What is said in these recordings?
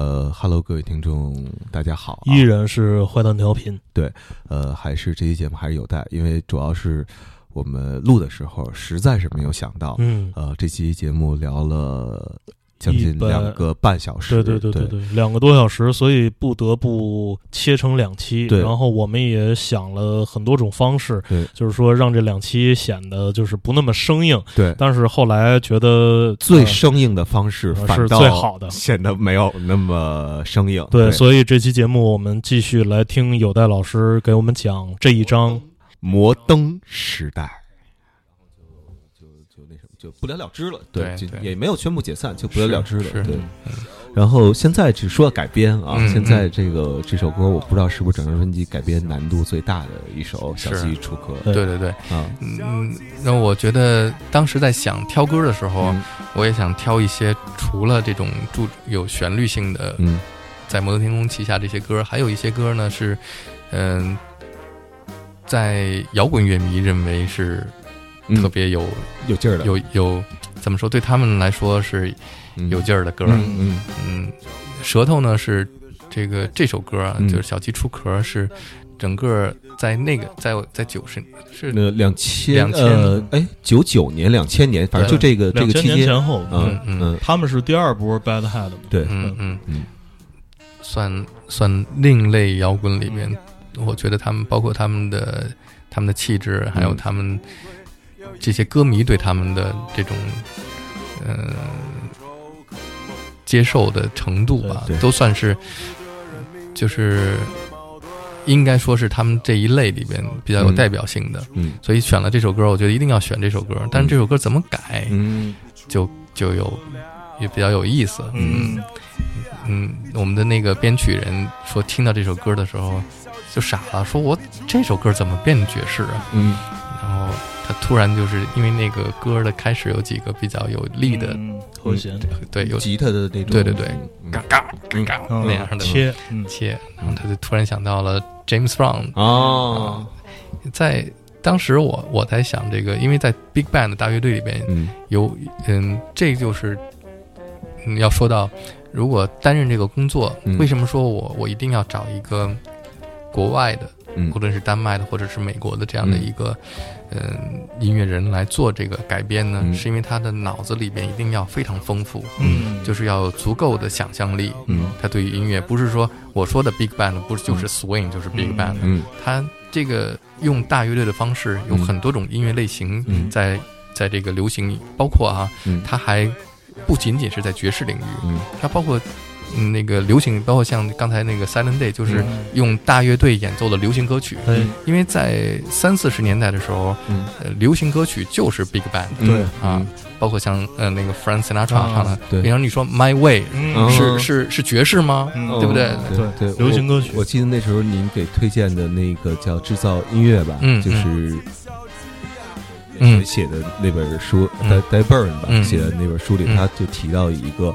呃，Hello，各位听众，大家好、啊。依然是坏蛋调频，对呃，还是这期节目还是有待，因为主要是我们录的时候实在是没有想到，嗯，呃，这期节目聊了将近两个半小时，对对对对对对，两个多小时，所以不得不切成两期。对然后我们也想了很多种方式，对就是说让这两期显得就是不那么生硬。对但是后来觉得最呃生硬的方式呃是反倒最好的显得没有那么生硬。对，所以这期节目我们继续来听有代老师给我们讲这一章。摩登时代。就不了了之了，对也没有宣布解散，就不了了之了，是对。嗯然后现在只说改编啊，嗯现在这个这首歌我不知道是不是整张专辑改编难度最大的一首《小是。鸡出壳》对对对。嗯，那我觉得当时在想挑歌的时候，嗯。我也想挑一些除了这种注有旋律性的，嗯。在摩登天空旗下这些歌，还有一些歌呢是，嗯、在摇滚乐迷认为是嗯特别有、有劲儿的，有有怎么说，对他们来说是嗯。有劲儿的歌。嗯嗯。嗯，舌头呢是这个这首歌啊，嗯。就是小鸡出壳是整个在那个在在九十是那两千2000呃哎九九年两千年，反正就这个这个期间，前后，嗯嗯。嗯。他们是第二波 Bad Head 嘛？对。嗯嗯嗯。算算另类摇滚里面，我觉得他们包括他们的他们的气质，还有嗯。他们这些歌迷对他们的这种呃接受的程度吧都算是就是应该说是他们这一类里边比较有嗯代表性的。嗯所以选了这首歌，我觉得一定要选这首歌。但是这首歌怎么改，嗯就就有也比较有意思。嗯，嗯，我们的那个编曲人说，听到这首歌的时候就傻了，说我这首歌怎么变爵士啊？嗯然后他突然就是因为那个歌的开始有几个比较有力的，嗯和弦，对，有吉他的那种，对对对。嗯。嘎嘎嘎那样的。切，嗯。切，然后他就突然想到了 James Brown 哦，在。当时我我在想这个，因为在 Big Band 的大乐队里边嗯。有，嗯，这就是嗯要说到，如果担任这个工作，嗯。为什么说我我一定要找一个国外的，嗯。无论是丹麦的或者是美国的这样的一个，嗯、音乐人来做这个改编呢？嗯。是因为他的脑子里边一定要非常丰富，嗯，就是要有足够的想象力。嗯。他对于音乐不是说我说的 big band 不是就是 swing、就是 big 嗯 band，、嗯。他这个用大乐队的方式，有嗯。很多种音乐类型嗯。在、在这个流行，包括啊，嗯。它还不仅仅是在爵士领域，嗯。它包括嗯那个流行，包括像刚才那个 Silent Day，就是嗯。用大乐队演奏的流行歌曲。嗯，因为在三四十年代的时候，嗯。呃，流行歌曲就是 Big Band，、对。啊，包括像呃那个 Frank Sinatra 啊唱的，对。比方你说 My Way，、嗯。是是是爵士吗？嗯。对不对？对对，流行歌曲。我。我记得那时候您给推荐的那个叫《制造音乐》吧，嗯就是嗯。写的那本书嗯。戴戴 Burn 吧嗯。写的那本书里，嗯。他就提到一个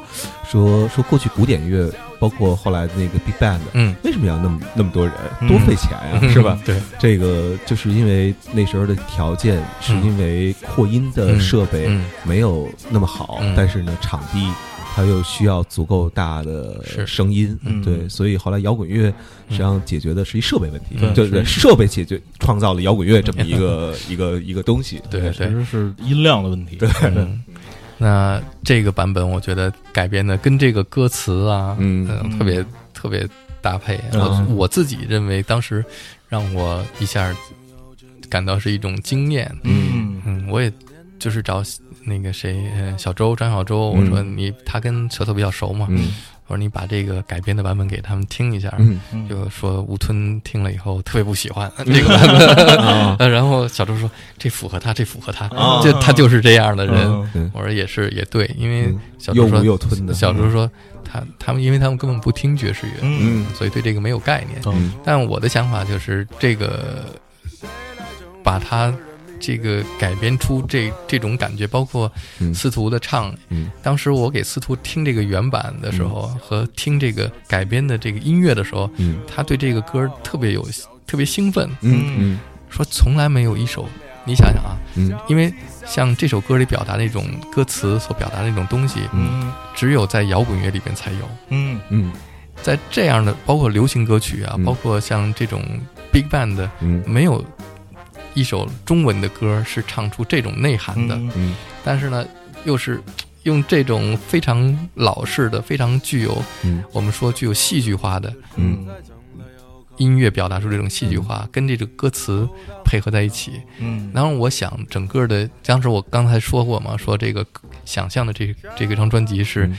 说说过去古典乐，包括后来的那个 Big Band，嗯，为什么要那么那么多人，嗯多费钱呀，是吧？对，这个就是因为那时候的条件，是因为扩音的设备嗯。没有那么好，嗯。但是呢，场地它又需要足够大的声音，嗯。对，所以后来摇滚乐实际上解决的是一设备问题，对对设备解决创造了摇滚乐这么一个 一个一个东西，对对。其实是音量的问题。对。嗯，那这个版本我觉得改编的跟这个歌词啊，嗯。呃特别特别搭配。嗯。我我自己认为当时让我一下感到是一种惊艳。嗯。嗯，我也就是找那个谁，呃，小周张小周，嗯。我说你他跟舌头比较熟嘛，嗯。我说你把这个改编的版本给他们听一下。就说吴吞听了以后特别不喜欢 这个版本，然后小周说这符合他，这符合他，啊就他就是这样的人。嗯，我说也是也对，因为小周说无又吞的，小周说他他们因为他们根本不听爵士乐，嗯。嗯所以对这个没有概念。嗯。但我的想法就是这个把它这个改编出这这种感觉，包括嗯。司徒的唱。嗯。当时我给司徒听这个原版的时候，和听这个改编的这个音乐的时候，嗯。他对这个歌特别有特别兴奋，嗯嗯。说从来没有一首你想想啊，嗯。因为像这首歌里表达那种歌词所表达的那种东西，嗯。只有在摇滚乐里边才有。嗯。嗯。在这样的包括流行歌曲啊，嗯。包括像这种 Big Band 的，嗯。没有一首中文的歌是唱出这种内涵的。但是呢，又是用这种非常老式的、非常具有嗯。我们说具有戏剧化的嗯。音乐表达出这种戏剧化，跟这个歌词配合在一起。嗯。然后我想，整个的，当时我刚才说过嘛，说这个想象的这这个张专辑是嗯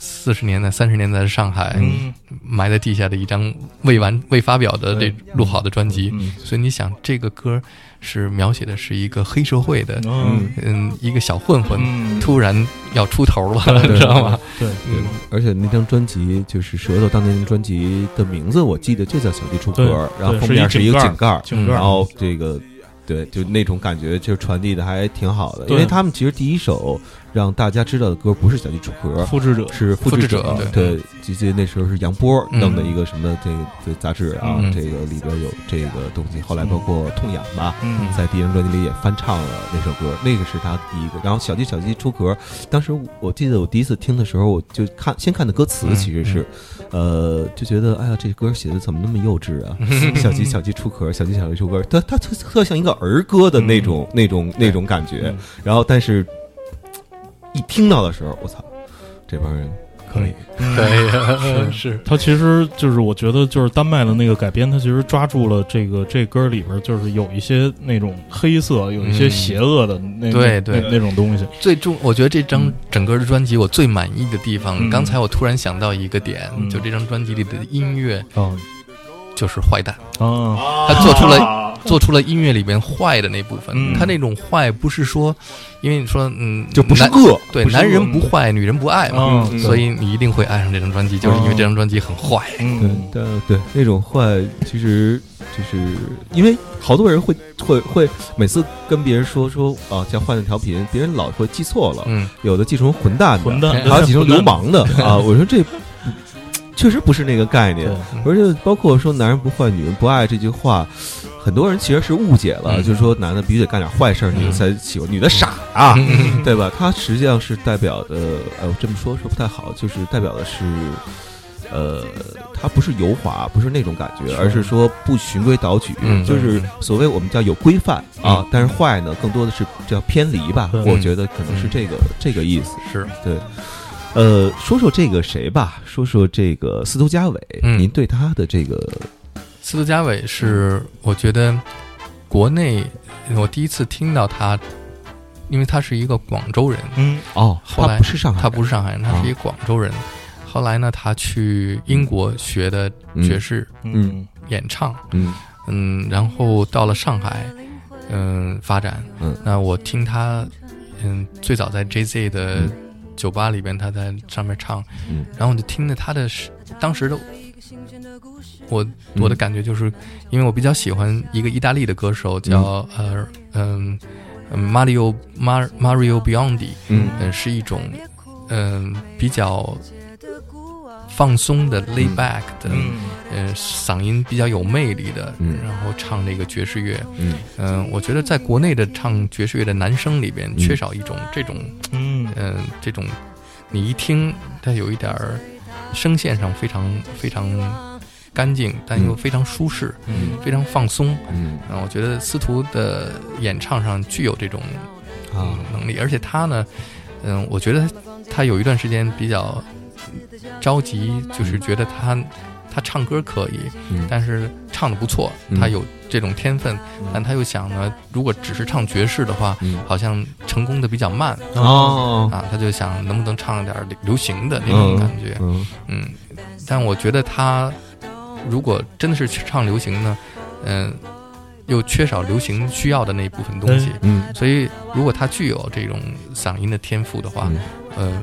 四十年代、三十年代的上海嗯。埋在地下的一张未完未发表的这录好的专辑。嗯。所以你想，这个歌是描写的是一个黑社会的，嗯。嗯，一个小混混嗯。突然要出头了，你知道吗？对。对，而且那张专辑就是舌头当年专辑的名字，我记得就叫《小弟出歌》，然后后面是一个井盖，井盖儿然后这个对，就那种感觉就传递的还挺好的，因为他们其实第一首让大家知道的歌不是《小鸡出壳》，复制者是复复制者者，对，记记得那时候是杨波嗯。弄的一个什么这个这杂志啊，嗯。这个里边有这个东西，后来包括痛痒吧。嗯。在第一张专辑里也翻唱了那首歌，那个是他第一个。然后小鸡小鸡出壳，当时我记得我第一次听的时候，我就看先看的歌词，嗯其实是，呃，就觉得哎呀，这歌写的怎么那么幼稚啊？小鸡小鸡出壳，小鸡小鸡出壳，它它特特像一个儿歌的那种、那种那种感觉。嗯然后但是一听到的时候，我操，这帮人可以。可以，是。他其实就是我觉得就是丹麦的那个改编，他其实抓住了这个这歌里边就是有一些那种黑色，有一些邪恶的那那对对。那那种东西。最重，我觉得这张整个的专辑我最满意的地方，嗯。刚才我突然想到一个点，嗯。就这张专辑里的音乐啊就是坏蛋，啊他做出了做出了音乐里边坏的那部分。嗯他那种坏不是说，因为你说嗯，就不是恶，对，男人不坏，女人不爱嘛，所以你一定会爱上这张专辑，就是因为这张专辑很坏。对嗯，但对那种坏，其实就是因为好多人会会会每次跟别人说说啊像坏蛋调频，别人老会记错了，嗯，有的记成混蛋的，混蛋还有记成流氓的 啊。我说这确实不是那个概念，而且包括说男人不坏，女人不爱这句话。很多人其实是误解了，嗯。就是说男的必须得干点坏事儿，女的嗯。才喜欢，女的傻啊，嗯。对吧？它实际上是代表的，呃，我这么说说不太好，就是代表的是，呃，它不是油滑，不是那种感觉，是。而是说不循规蹈矩，嗯就是嗯所谓我们叫有规范啊嗯，但是坏呢，更多的是叫偏离吧，对我觉得可能是这个这个意思。是，对，呃，说说这个谁吧，说说这个司徒佳伟，嗯您对他的这个，司徒佳伟是我觉得国内我第一次听到他，因为他是一个广州人，嗯哦，后来他不是上海人，他不是上海人，他是一个广州人。后来呢，他去英国学的爵士嗯演唱，嗯嗯，然后到了上海，嗯，发展。嗯那我听他，嗯，最早在 JZ 的嗯酒吧里边，他在上面唱，嗯。然后我就听着他的当时的我嗯我的感觉就是，因为我比较喜欢一个意大利的歌手叫呃嗯嗯 Mario Mar Mario Biondi，嗯。嗯，是一种嗯比较放松的 lay back 的，嗯。呃嗓音比较有魅力的，嗯。然后唱这个爵士乐，嗯。嗯，我觉得在国内的唱爵士乐的男生里边，嗯。缺少一种这种嗯。嗯这种，你一听它有一点儿声线上非常非常干净，但又嗯非常舒适，嗯。非常放松。嗯。嗯，我觉得司徒的演唱上具有这种啊。能力，而且他呢，嗯，我觉得他有一段时间比较着急，就是觉得他他唱歌可以，嗯。但是唱的不错，嗯。他有这种天分，嗯。但他又想呢，如果只是唱爵士的话，嗯。好像成功的比较慢哦。啊，他就想能不能唱点流行的那种嗯感觉，嗯。嗯，但我觉得他如果真的是去唱流行呢，嗯、又缺少流行需要的那一部分东西，嗯。所以如果他具有这种嗓音的天赋的话，嗯呃，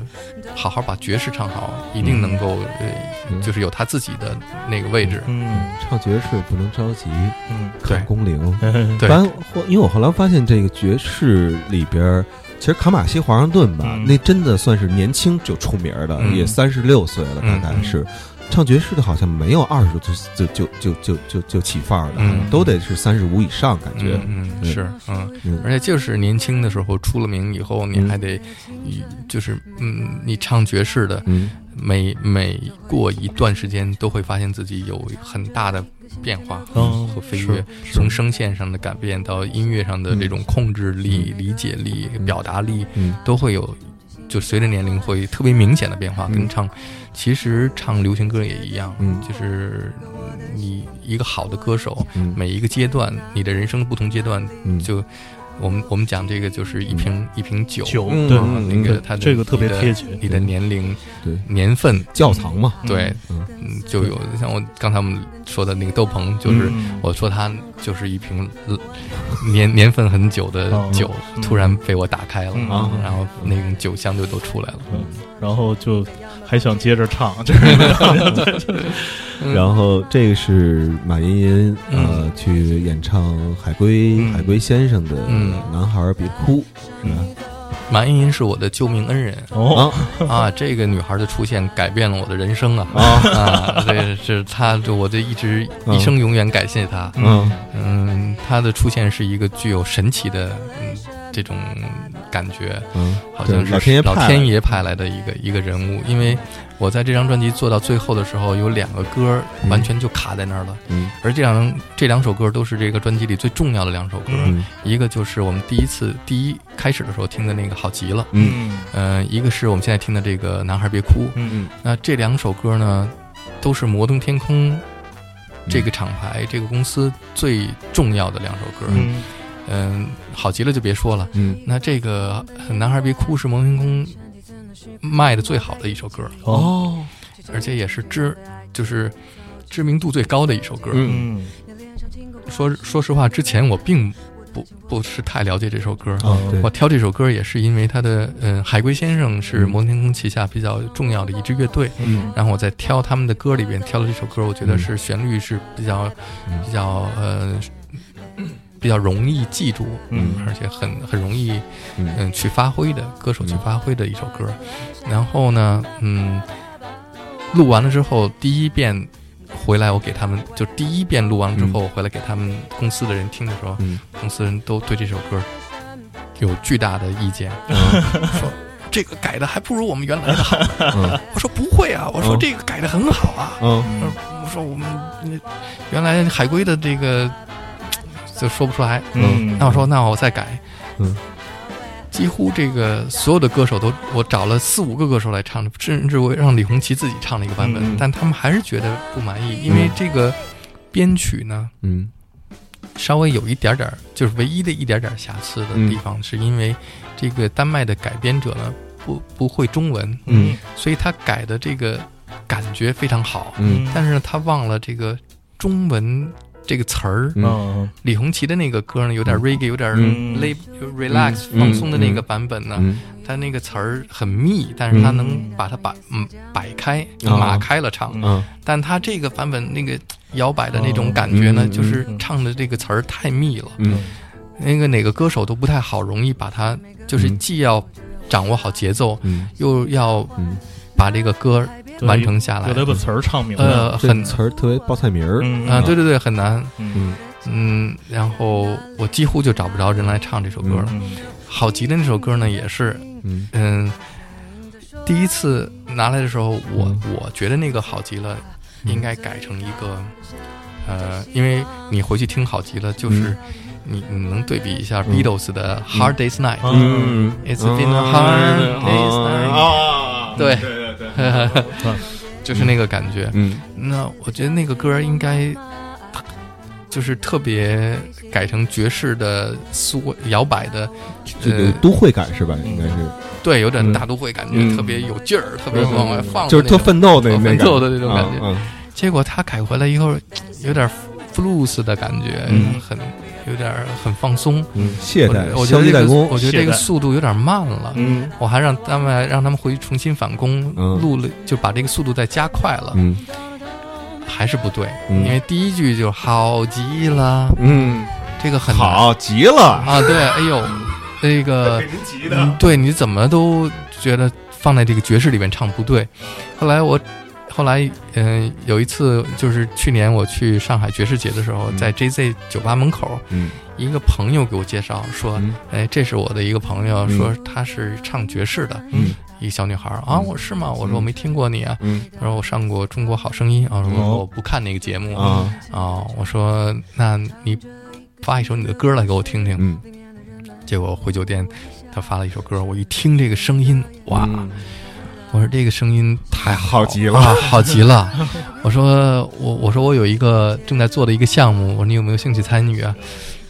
好好把爵士唱好，一定能够呃，嗯。就是有他自己的那个位置。嗯。唱爵士不能着急，嗯对看工龄。嗯 对。反正后因为我后来发现这个爵士里边，其实卡马西华盛顿吧，嗯。那真的算是年轻就出名的，嗯。也三十六岁了，大嗯。概是。唱爵士的好像没有二十就就就就就就就起范儿的，嗯。都得是三十五以上，感觉。嗯嗯是嗯。嗯，而且就是年轻的时候出了名以后，你嗯。还得，嗯就是嗯，你唱爵士的，嗯。每每过一段时间都会发现自己有很大的变化和嗯和飞跃，从声线上的改变到音乐上的这种控制力、理解力、表达力，嗯。都会有，就随着年龄会特别明显的变化。嗯。跟唱，其实唱流行歌也一样，嗯。就是你一个好的歌手，嗯。每一个阶段，你的人生的不同阶段，嗯。就我们我们讲这个就是一瓶、一瓶酒，酒嗯。对那个它的这个特别的贴切。你的年龄、对。年份，窖藏嘛，对，嗯。嗯，就有像我刚才我们说的那个窦鹏，就是嗯。我说他就是一瓶呃年 年份很久的哦酒，嗯。突然被我打开了，嗯。啊然后那种酒香就都出来了。嗯。然后就还想接着唱，就是 嗯 然后这个是马吟吟呃去演唱海龟嗯海龟先生的嗯《男孩别哭》是吧？马茵茵是我的救命恩人哦，啊！这个女孩的出现改变了我的人生啊！啊啊，这是她，就我这一直嗯一生永远感谢她。嗯嗯，她的出现是一个具有神奇的嗯这种感觉，嗯，好像是老天爷派来的老天爷派来的一个一个人物。因为我在这张专辑做到最后的时候，有两个歌嗯完全就卡在那儿了，嗯而这两这两首歌都是这个专辑里最重要的两首歌。嗯一个就是我们第一次第一开始的时候听的那个好极了，嗯呃，一个是我们现在听的这个男孩别哭。嗯那这两首歌呢，都是摩登天空这个厂牌、这个公司最重要的两首歌。嗯嗯，好极了就别说了。嗯。那这个《男孩别哭》是摩登天空卖的最好的一首歌，哦。而且也是知就是知名度最高的一首歌。嗯嗯。说说实话，之前我并不不是太了解这首歌。我挑这首歌也是因为他的，嗯，海龟先生是嗯摩天空旗下比较重要的一支乐队，嗯。然后我在挑他们的歌里边挑了这首歌，我觉得嗯。是旋律是比较嗯。比较呃比较容易记住，嗯。而且很很容易嗯。嗯去发挥的歌手去发挥的一首歌。然后呢，嗯，录完了之后，第一遍回来我给他们，就第一遍录完了之后，我回来给他们公司的人听的时候，嗯。公司人都对这首歌有巨大的意见，说这个改的还不如我们原来的好。嗯。我说不会啊，我说嗯。这个改的很好啊。嗯。我说我们原来海龟的这个就说不出来。嗯，那我说那我再改。嗯，几乎这个所有的歌手都我找了四五个歌手来唱，甚至我让李红旗自己唱了一个版本，但他们还是觉得不满意，因为这个编曲呢嗯。稍微有一点点，就是唯一的一点点瑕疵的地方，是因为这个丹麦的改编者呢不不会中文，嗯。所以他改的这个感觉非常好，嗯。但是呢他忘了这个中文这个词儿。李红旗的那个歌呢，有点嗯。reggae，有点 relax 嗯。放松的那个版本呢，嗯。它那个词儿很密，但是它能把它摆嗯。摆开啊。码开了唱，嗯。但它这个版本那个摇摆的那种感觉呢，嗯就是嗯唱的这个词儿太密了，嗯。那个哪个歌手都不太好，容易把它就是嗯。既要掌握好节奏，嗯。又要嗯，把这个歌对完成下来。有，得把词儿唱明白。呃，很词儿特别报菜名儿，嗯啊，对对对，很难，嗯。嗯。嗯，然后我几乎就找不着人来唱这首歌了。嗯好极的那首歌呢，也是，嗯。嗯，第一次拿来的时候，我、嗯。我觉得那个好极了，应该改成一个，呃，因为你回去听好极了，就是、你你能对比一下嗯。Beatles 的 Hard Day's Night，、嗯。It's been a hard day's night 啊对对对。对，就是那个感觉。嗯那我觉得那个歌应该。就是特别改成爵士的苏摇摆的，这个呃都会感是吧？应该是对，有点嗯大都会感觉，嗯特别有劲儿，特别往外放就是，特奋斗的那奋感斗的那种感觉。嗯结果他改回来以后，有点 blues 的感觉，嗯很有点很放松。嗯，懈怠，我我觉得这个消极怠工，我觉得这个速度有点慢了。嗯。我还让他们让他们回去重新返工，嗯。录了就把这个速度再加快了，嗯。还是不对。嗯。因为第一句就好极了，嗯，这个很好极了，啊，对，哎呦，那个嗯，对，你怎么都觉得放在这个爵士里面唱不对。后来我，后来，嗯、有一次就是去年我去上海爵士节的时候，嗯。在 JZ 酒吧门口，嗯。一个朋友给我介绍说，嗯哎，这是我的一个朋友，嗯。说她是唱爵士的，嗯。一个小女孩儿啊，嗯。我是吗？我嗯说我没听过你啊，嗯。他说我上过《中国好声音》啊，我说哦。我不看那个节目。啊。啊，我说那你发一首你的歌来给我听听。嗯。结果回酒店，她发了一首歌，我一听这个声音，哇！嗯我说这个声音太好极了啊，好极了！我说我我说我有一个正在做的一个项目，我说你有没有兴趣参与啊？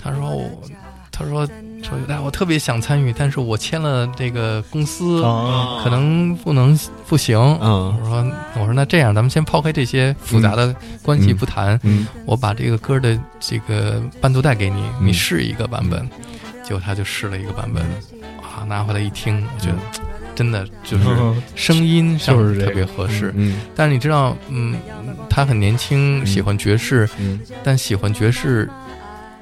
他说我他说说哎我特别想参与，但是我签了这个公司，啊，可能不能不行。嗯我说我说那这样，咱们先抛开这些复杂的关系嗯不谈，嗯我把这个歌的这个伴奏带给你，嗯你试一个版本。结果他就试了一个版本，啊，拿回来一听，我觉得真的就是嗯 声音上特别合适。嗯但是你知道，嗯，他很年轻，嗯喜欢爵士，嗯但喜欢爵士，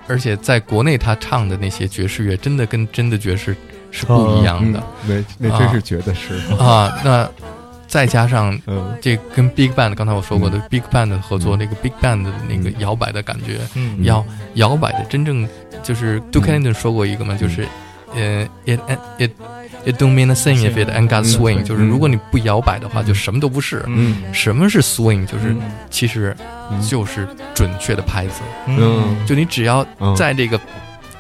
而且在国内他唱的那些爵士乐，真的跟真的爵士是不一样的、嗯，那那真是觉得是啊。那再加上嗯。这跟 Big Band，刚才我说过的 Big Band 的合作，嗯。那个 Big Band 的那个嗯。摇摆的感觉，要摇摇摆的真正就是 Duke Ellington 说过一个嘛，就是呃，it it it don't mean a thing if it ain't got 嗯 swing，嗯就是如果你不摇摆的话，就什么都不是。嗯。什么是 swing？就是嗯。其实就是准确的拍子，嗯。就你只要嗯。在这个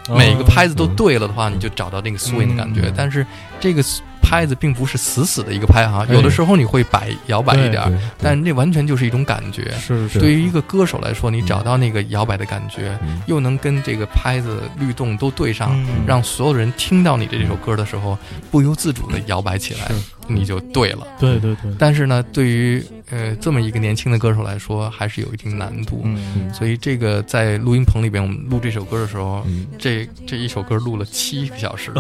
嗯每个拍子都对了的话，你就找到那个 swing 的感觉嗯。但是这个拍子并不是死死的一个拍哈，有的时候你会摆摇摆一点儿，但那完全就是一种感觉。是是。对于一个歌手来说，你找到那个摇摆的感觉，嗯。又能跟这个拍子律动都对上，嗯。让所有人听到你的这首歌的时候，不由自主的摇摆起来，你就对了。对对对，但是呢，对于呃这么一个年轻的歌手来说，还是有一定难度。嗯。所以这个在录音棚里边，我们录这首歌的时候，嗯。这这一首歌录了七个小时，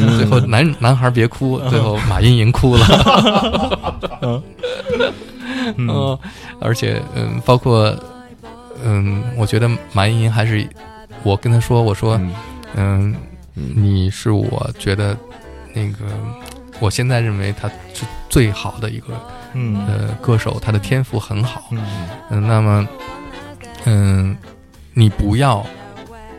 嗯。最后男男孩别哭，最后马茵莹哭了。嗯。嗯，而且嗯，包括嗯，我觉得马茵莹还是我跟他说，我说嗯。嗯，嗯。你是我觉得那个我现在认为他是最好的一个嗯。呃歌手，他的天赋很好。嗯。嗯，那么嗯，你不要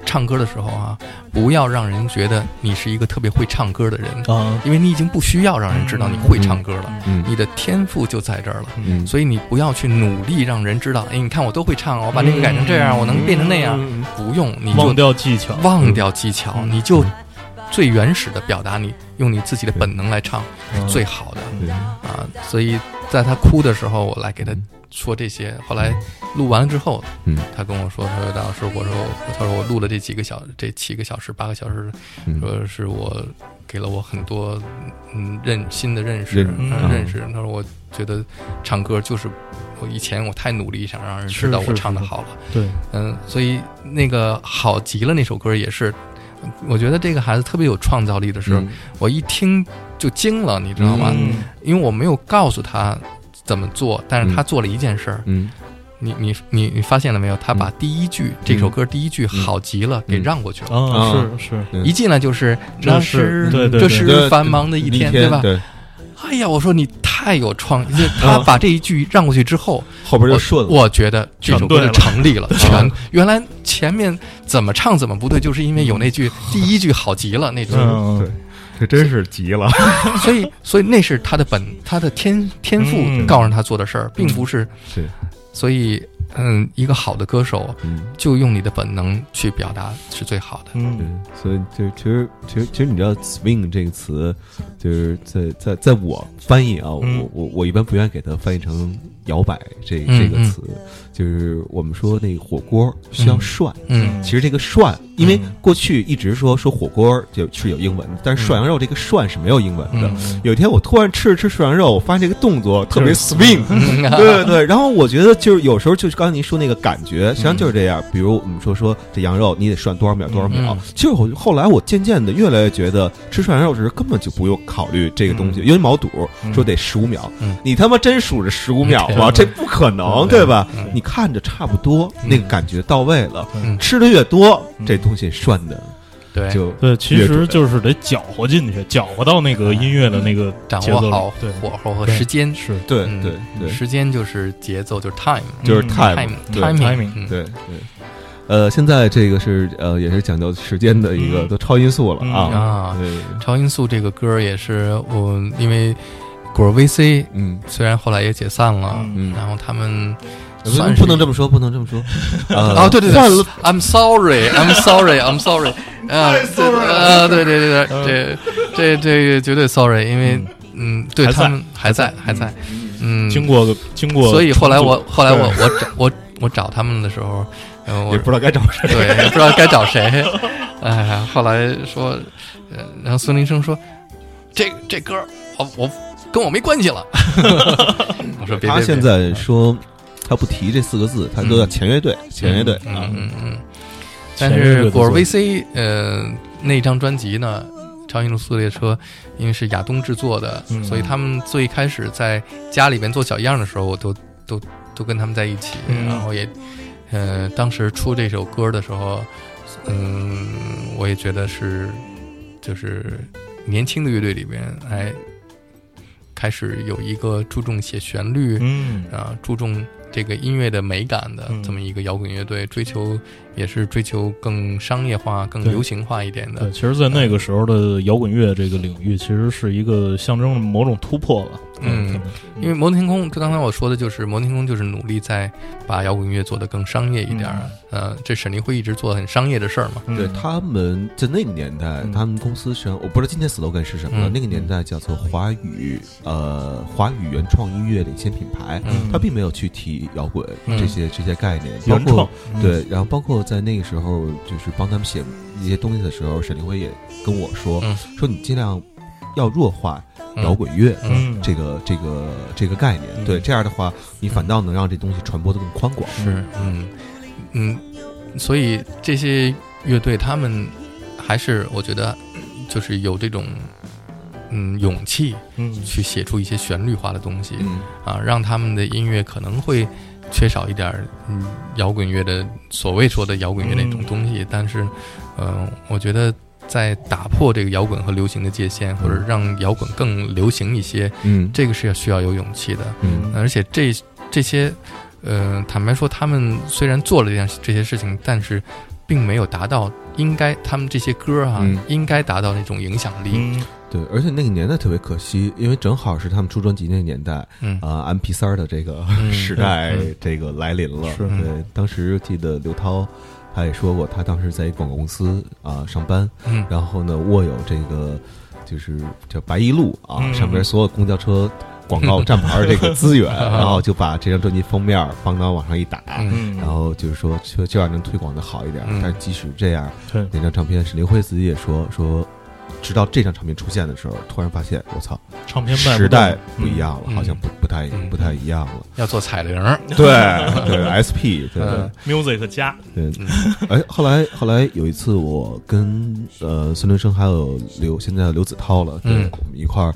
唱歌的时候啊，不要让人觉得你是一个特别会唱歌的人，啊。因为你已经不需要让人知道你会唱歌了，嗯。你的天赋就在这儿了。嗯。所以你不要去努力让人知道，哎，你看我都会唱，我把那个改成这样，我能变成那样。嗯。不用，你忘就掉技巧，忘掉技巧，嗯。你就最原始的表达你，用你自己的本能来唱是嗯最好的对啊。所以在他哭的时候，我来给他说这些。后来录完了之后，嗯他跟我说，他说大老师，我说他说我录了这几个小这七个小时八个小时，嗯说是我给了我很多嗯认新的认识认嗯嗯认识。他说我觉得唱歌就是我以前我太努力想让人知道我唱的好了。对，嗯，所以那个好极了那首歌也是，我觉得这个孩子特别有创造力的是，嗯。我一听就惊了，你知道吗？嗯。因为我没有告诉他怎么做，但是他做了一件事儿。嗯。你你你你发现了没有？他把第一句、这首歌第一句嗯。好极了给让过去了，啊啊是是，嗯一进来就是这这是这是繁忙的一天，对吧？对，哎呀，我说你太有创意，就他把这一句让过去之后，后边就顺了。我觉得这首歌就成立了，全原来前面怎么唱怎么不对，就是因为有那句 第一句好极了那句，嗯对，这真是急了。所以所以那是他的本他的天天赋嗯。告诉他做的事儿，并不是是，所以嗯，一个好的歌手嗯，就用你的本能去表达是最好的。对嗯，所以就其实其实其实你知道 “swing” 这个词，就是在在在我翻译啊，嗯。我我我一般不愿意给它翻译成摇摆这嗯这个词，就是我们说那个火锅需要涮，嗯。其实这个涮，因为嗯。过去一直说说火锅就是有英文的，但是涮羊肉这个涮是没有英文的。嗯。有一天我突然吃着吃涮羊肉，我发现这个动作特别 swing，嗯。对对对，然后我觉得就是有时候就是刚才您说那个感觉，实际上就是这样。比如我们说说这羊肉，你得涮多少秒多少秒。嗯。其实我后来我渐渐的越来越觉得吃涮羊肉时根本就不用考虑这个东西，因为毛肚嗯。说得十五秒。嗯，你他妈真数着十五秒吗？嗯这不可能，对对吧？嗯？你看着差不多，那个感觉到位了，嗯。吃的越多，嗯这东西涮的对，就对，其实就是得搅和进去，搅和到那个音乐的那个掌握好对。火候和时间，是对嗯。对对，时间就是节奏，就是 time，就是嗯 time，time 对对对。呃，现在这个是呃，也是讲究时间的一个嗯。都超音速了嗯。啊。啊对，超音速这个歌也是我因为果儿 VC 嗯。虽然后来也解散了，嗯。嗯。然后他们不算是不能这么说，不能这么说。呃哦，对对对，I'm sorry，I'm sorry，I'm sorry，啊，对啊，对对对对，这这这个绝对 sorry，因为嗯，对他们还在还在，嗯，经过个经过，所以后来我后来我我找我我找他们的时候，呃，我也不知道该找谁。对不知道该找谁，哎，后来说，呃，然后孙林生说，这这歌我我跟我没关系了，我说别别别，他现在说他不提这四个字，他都叫前乐队，前乐队嗯啊。嗯嗯，但是果儿 VC 呃那张专辑呢，《超音速速列车》，因为是亚东制作的，嗯。所以他们最开始在家里边做小样的时候，我都都都跟他们在一起，嗯。然后也呃当时出这首歌的时候，嗯，我也觉得是就是年轻的乐队里边，哎，开始有一个注重写旋律，嗯。啊，注重这个音乐的美感的嗯。这么一个摇滚乐队，追求也是追求更商业化、更流行化一点的对，。其实，在那个时候的摇滚乐这个领域，其实是一个象征了某种突破吧。嗯，因为摩登天空，就刚才我说的，就是摩登天空就是努力在把摇滚乐做得更商业一点儿。呃，这沈黎辉一直做很商业的事儿嘛。嗯对他们在那个年代，嗯他们公司实际上我不知道今天 slogan 是什么了。嗯那个年代叫做华语呃华语原创音乐领先品牌，嗯他并没有去提摇滚嗯这些这些概念，包原创括嗯对，然后包括在那个时候就是帮他们写一些东西的时候，沈凌辉也跟我说嗯说你尽量要弱化嗯摇滚乐。嗯，这个这个这个概念，嗯对，这样的话，你反倒能让这东西传播的更宽广。是，嗯嗯，所以这些乐队他们还是我觉得就是有这种嗯勇气嗯去写出一些旋律化的东西。嗯啊，让他们的音乐可能会缺少一点儿嗯摇滚乐的所谓说的摇滚乐那种东西，但是，嗯、我觉得在打破这个摇滚和流行的界限，或者让摇滚更流行一些，嗯。这个是要需要有勇气的。嗯。而且这这些，呃，坦白说，他们虽然做了这样这些事情，但是并没有达到应该他们这些歌啊、嗯。应该达到那种影响力。嗯对，而且那个年代特别可惜，因为正好是他们出专辑那个年代嗯啊，M P 三的这个嗯 时代嗯这个来临了。是对，当时记得刘涛他也说过，他当时在一广告公司啊上班，嗯然后呢握有这个就是叫白一路啊，嗯上边所有公交车。广告站牌儿这个资源，然后就把这张专辑封面帮他往上一打，然后就是说，就就让人推广的好一点。嗯但是即使这样，对，那张唱片，是林辉自己也说说，直到这张唱片出现的时候，突然发现，我操，唱片时代不一样了，嗯好像不不太嗯不太一样了。要做彩铃儿，对对，SP 对嗯 music 加，对。嗯哎，后来后来有一次，我跟呃孙伦生还有刘现在的刘子涛了，对嗯我们一块儿。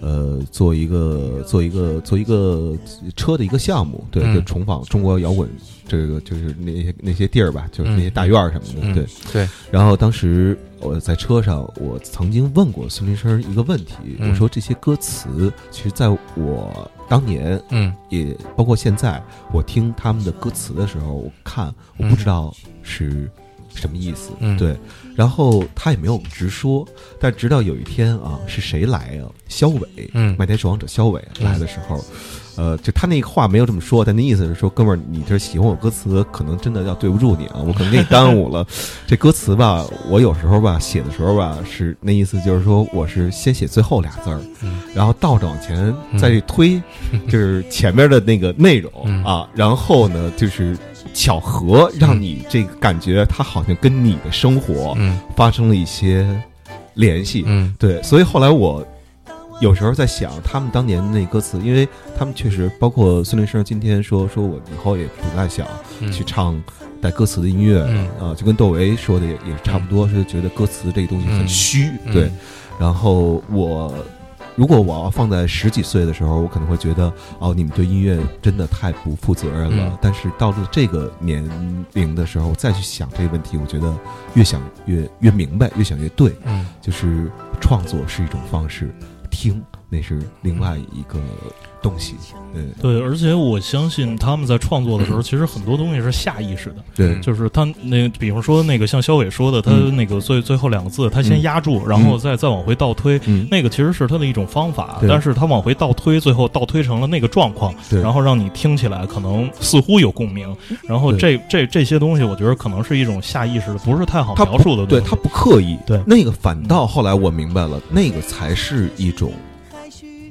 呃，做一个做一个做一个车的一个项目，对，嗯就重访中国摇滚，这个就是那些那些地儿吧，就是那些嗯大院儿什么的，嗯对。对，然后当时我在车上，我曾经问过孙林生一个问题，嗯我说这些歌词，其实在我当年嗯也包括现在，我听他们的歌词的时候，我看我不知道是什么意思，嗯对。然后他也没有直说，但直到有一天啊，是谁来啊？肖伟，嗯。麦田守望者肖伟嗯。来的时候，呃，就他那个话没有这么说，但那意思是说，哥们儿，你这喜欢我歌词，可能真的要对不住你啊，我可能给你耽误了。这歌词吧，我有时候吧写的时候吧，是那意思就是说，我是先写最后俩字儿，嗯。然后倒着往前再推，就是前面的那个内容、嗯。啊，然后呢，就是巧合让你这个感觉，它好像跟你的生活嗯。发生了一些联系。嗯。对，所以后来我有时候在想，他们当年那歌词，因为他们确实包括孙林生今天说，说我以后也不再想嗯。去唱带歌词的音乐，嗯。啊，就跟窦唯说的也也差不多，是觉得歌词这个东西很嗯。虚，嗯。对。然后我如果我要放在十几岁的时候，我可能会觉得哦，你们对音乐真的太不负责任了。嗯但是到了这个年龄的时候，再去想这个问题，我觉得越想越越明白，越想越对。嗯就是创作是一种方式，听那是另外一个东西。嗯，对，而且我相信他们在创作的时候，其实很多东西是下意识的，对嗯就是他那，比方说那个像肖伟说的，他嗯那个最最后两个字，他先嗯压住，然后再再往回倒推，嗯，那个其实是他的一种方法，但是他往回倒推，最后倒推成了那个状况，对，然后让你听起来可能似乎有共鸣，然后这这这些东西，我觉得可能是一种下意识的，不是太好描述的东西。对他不刻意，对那个反倒后来我明白了，那个才是一种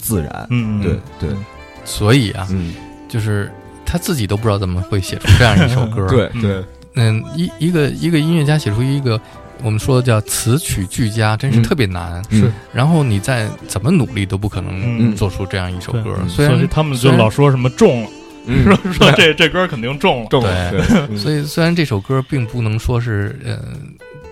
自然。嗯，嗯对对，所以啊，嗯，就是他自己都不知道怎么会写出这样一首歌。对嗯。对，嗯，一一个一个音乐家写出一个我们说的叫词曲俱佳，真是嗯。特别难。是。然后你再怎么努力都不可能嗯。做出这样一首歌。嗯。虽然所以他们就老说什么中了，嗯。说说这这歌肯定中了。中对。对，嗯。所以虽然这首歌并不能说是呃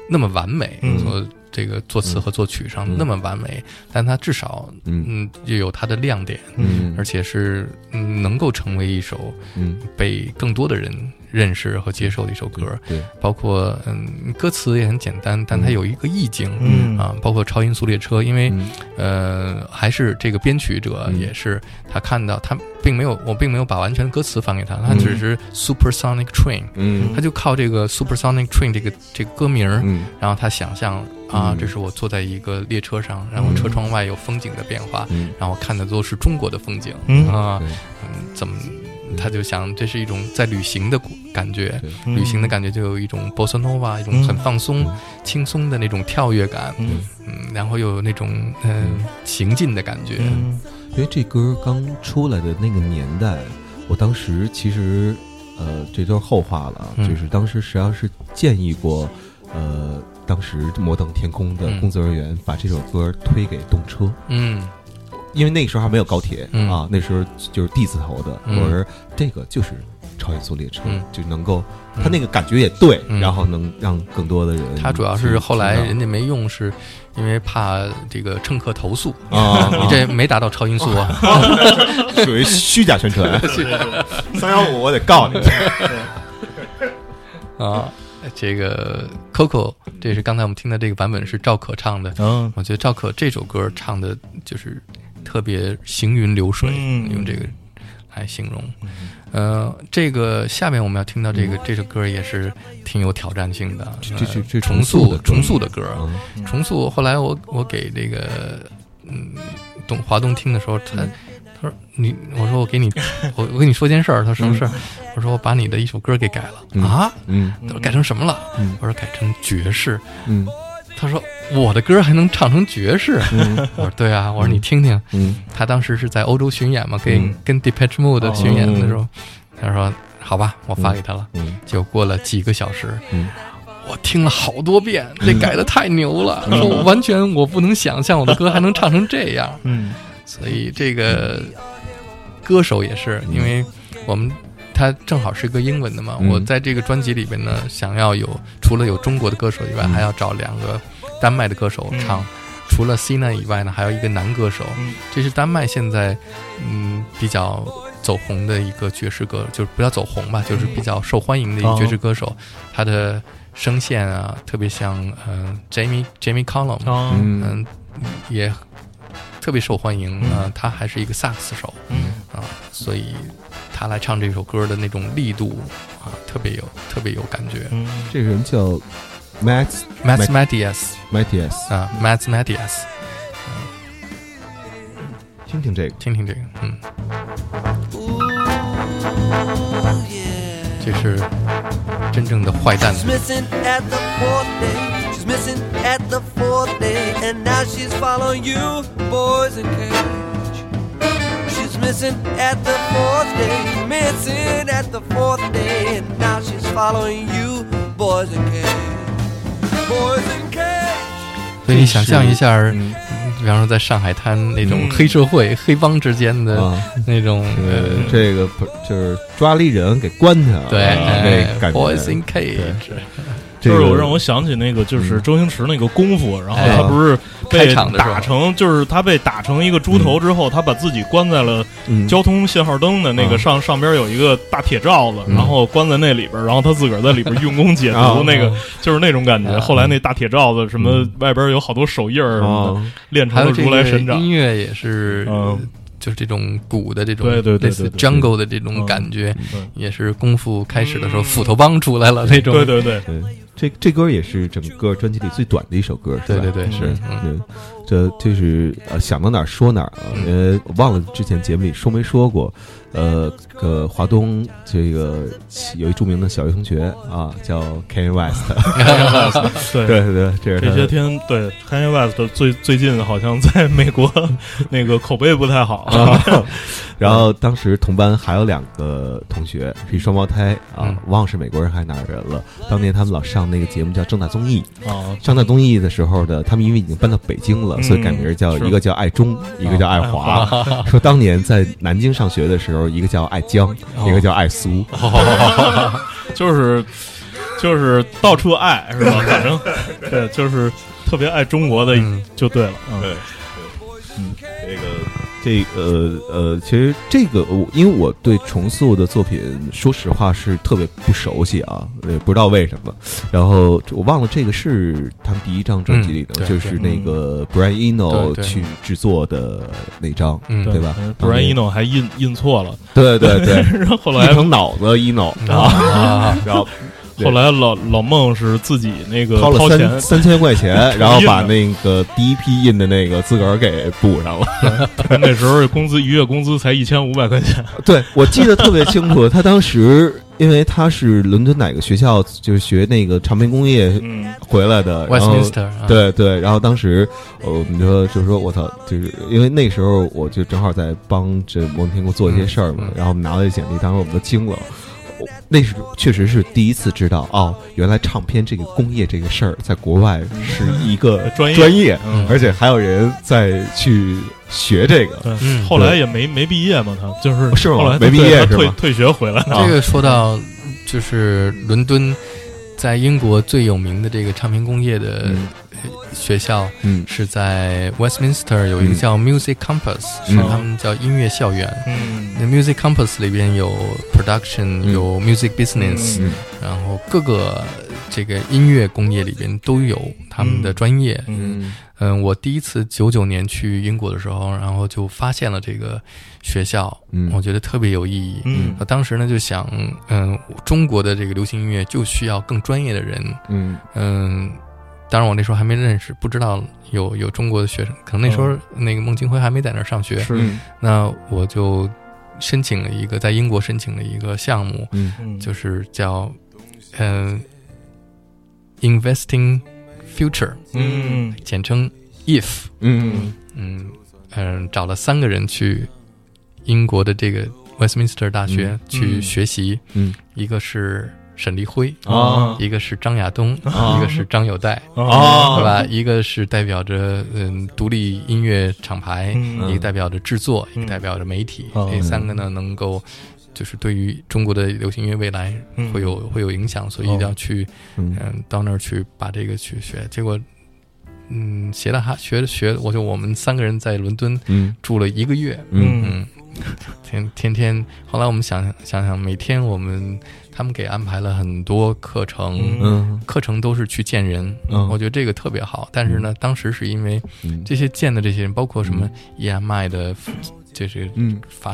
那么完美，嗯。做这个作词和作曲上嗯。那么完美，但它至少嗯。嗯也有它的亮点，嗯。而且是嗯能够成为一首嗯。被更多的人认识和接受的一首歌。对，包括嗯歌词也很简单，但它嗯。有一个意境。嗯。啊，包括超音速列车，因为、嗯。呃，还是这个编曲者嗯。也是他看到他并没有，我并没有把完全的歌词翻给他，他嗯只是 Supersonic Train，、嗯。他就靠这个 Supersonic Train 这个这个歌名，嗯。然后他想象啊，嗯。这是我坐在一个列车上，然后车窗外有风景的变化，嗯。然后看的都是中国的风景、嗯。啊，嗯，怎么？他就想，这是一种在旅行的感觉，嗯旅行的感觉就有一种 bossa nova，一种很放松、嗯。轻松的那种跳跃感，嗯。嗯，然后又有那种嗯、呃行进的感觉，嗯。因为这歌刚出来的那个年代，我当时其实，呃，这都是后话了就是当时实际上是建议过，呃，当时摩登天空的嗯。工作人员把这首歌推给动车，嗯。因为那个时候还没有高铁、嗯。啊，那时候就是 D 字头的，嗯。我说这个就是超音速列车，嗯。就能够，他那个感觉也对，嗯。然后能让更多的人，他主要是后来人家没用，是因为怕这个乘客投诉，啊，你这没达到超音速啊，属于 虚假宣传，三幺五我得告你。啊，这个 Coco，这是刚才我们听的这个版本是赵可唱的，嗯。我觉得赵可这首歌唱的就是特别行云流水，嗯。用这个来形容。呃，这个下面我们要听到这个、这首歌也是挺有挑战性的，这这呃这重塑重塑的歌，嗯。重塑。后来我我给这个嗯东华东听的时候，他嗯他说你，我说我给你，我我跟你说件事儿，他说什么事儿？我说我把你的一首歌给改了、嗯。啊，嗯。他说改成什么了？嗯。我说改成爵士。嗯。他说我的歌还能唱成爵士？嗯。我说对啊，我说你听听。嗯。他当时是在欧洲巡演嘛，跟、嗯。跟 Depeche Mode 巡演的时候，哦他说好吧，我发给他了。嗯。就过了几个小时，嗯。我听了好多遍，这改的太牛了，说我完全我不能想象我的歌还能唱成这样。嗯所以这个歌手也是，因为我们他正好是个英文的嘛，嗯。我在这个专辑里边呢，想要有除了有中国的歌手以外，嗯。还要找两个丹麦的歌手唱。除了 Cina 以外呢，还有一个男歌手，嗯。这是丹麦现在嗯比较走红的一个爵士歌，就是不要走红吧，就是比较受欢迎的一个爵士歌手，他的声线啊特别像嗯、呃 Jamie Jamie 嗯嗯，也特别受欢迎。呃，他还是一个萨克斯手嗯。啊，所以他来唱这首歌的那种力度啊，特别有特别有感觉。嗯。这个人叫 Max Max Matias Matias，啊，Max Matias，听听这个，听听这个，嗯，这是真正的坏蛋 Missing at the fourth day. And now she's following you, boys in cage. She's missing at the fourth day. Missing at the fourth day. And now she's following you, boys in cage. Boys in cage. 所以你想象一下，嗯比方说在上海滩那种嗯黑社会、黑帮之间的啊，那种呃呃，，这个不就是抓了一人给关起来了，对啊哎那感觉，Boys in Cage，这个就是我让我想起那个，就是周星驰那个功夫，然后他哎不是被打成，就是他被打成一个猪头之后，他把自己关在了嗯。交通信号灯的那个嗯上上边有一个大铁罩子，嗯。然后关在那里边，然后他自个儿在里边用功解啊读，那个 就是那种感觉。啊后来那大铁罩子什么嗯。外边有好多手印儿什么的，啊，练成了如来神掌。音乐也是，嗯就是这种鼓的这种对对对类似 jungle 的这种嗯感觉，也是功夫开始的时候嗯斧头帮出来了那种。对对对，这这歌也是整个专辑里最短的一首歌，是吧？对对对是嗯这就是呃想到哪儿说哪儿啊，嗯。因为我忘了之前节目里说没说过，呃，个华东这个有一著名的小学同学啊，叫 Kanye West，对对对对，这是这些天对 Kanye West 最最近好像在美国那个口碑不太好啊，然后当时同班还有两个同学是一双胞胎啊嗯，忘了是美国人还是哪儿人了。当年他们老上那个节目叫《正大综艺》，啊，上大综艺的时候呢，他们因为已经搬到北京了，嗯所以改名叫是一个叫爱中，一个叫爱华。说当年在南京上学的时候，一个叫爱江，一个叫爱苏。就是就是到处爱是吧？反正 对，就是特别爱中国的嗯就对了。嗯对这个这呃呃，其实这个我因为我对重塑的作品，说实话是特别不熟悉啊，也不知道为什么。然后我忘了这个是他们第一张专辑里的，嗯就是那个 Brian Eno 对对。去制作的那张，嗯对吧嗯不然 ino 还印印错了，对对对，然后后来印成脑子 Eno 啊，啊，然后对后来老老孟是自己那个掏了三三千块钱，然后把那个第一批印的那个自个儿给补上了。那时候工资一月工资才一千五百块钱，对，我记得特别清楚。他当时因为他是伦敦哪个学校，就是学那个唱片工业嗯回来的，然后 Westminster，啊，对对，然后当时呃我们说就是说我操，就是因为那时候我就正好在帮这摩登天空做一些事儿嘛嗯嗯，然后我们拿了这简历，当时我们都惊了。我那是确实是第一次知道哦，原来唱片这个工业这个事儿在国外是一个专业专业，嗯而且还有人在去学这个。对，嗯后来也没没毕业嘛，他就是是吗后来没毕业是吗退退学回来了。这个说到就是伦敦，在英国最有名的这个唱片工业的嗯。学校嗯。是在 Westminster 有一个嗯。叫 Music Campus，是嗯他们叫音乐校园。嗯。那 Music Campus 里边有 production，、嗯。有 music business，、嗯。然后各个这个音乐工业里边都有他们的专业。嗯嗯，我第一次九九年去英国的时候，然后就发现了这个学校，嗯我觉得特别有意义。嗯我当时呢就想，嗯，中国的这个流行音乐就需要更专业的人，嗯。嗯，当然我那时候还没认识，不知道有有中国的学生，可能那时候那个孟京辉还没在那儿上学，是。嗯那我就申请了一个在英国申请了一个项目，嗯嗯就是叫嗯、Investing Future，嗯。简称 IF，嗯。嗯嗯，找了三个人去英国的这个 Westminster 大学嗯。去嗯学习，嗯。一个是沈立辉，啊。一个是张亚东，啊。一个是张友代，哦对吧？一个是代表着嗯独立音乐厂牌，嗯。一个代表着制作，一嗯。个代表着媒体，哦这三个呢能够就是对于中国的流行音乐未来嗯会有会有影响，所以一定要去嗯。嗯到那儿去把这个去学。结果嗯学了哈学学，我就我们三个人在伦敦嗯。住了一个月，嗯。嗯，天天天，后来我们想想想想，每天我们他们给安排了很多课程，嗯。嗯课程都是去见人，嗯。我觉得这个特别好。但是呢，当时是因为嗯。这些见的这些人，包括什么 EMI 的，就是嗯。发，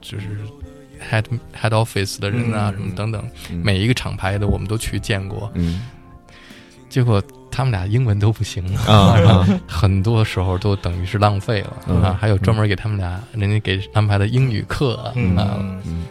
就是 head head office 的人啊，嗯什么等等，嗯。每一个厂牌的我们都去见过，嗯。结果他们俩英文都不行啊 然后啊。很多时候都等于是浪费了、嗯。啊。还有专门给他们俩，人家给安排的英语课啊，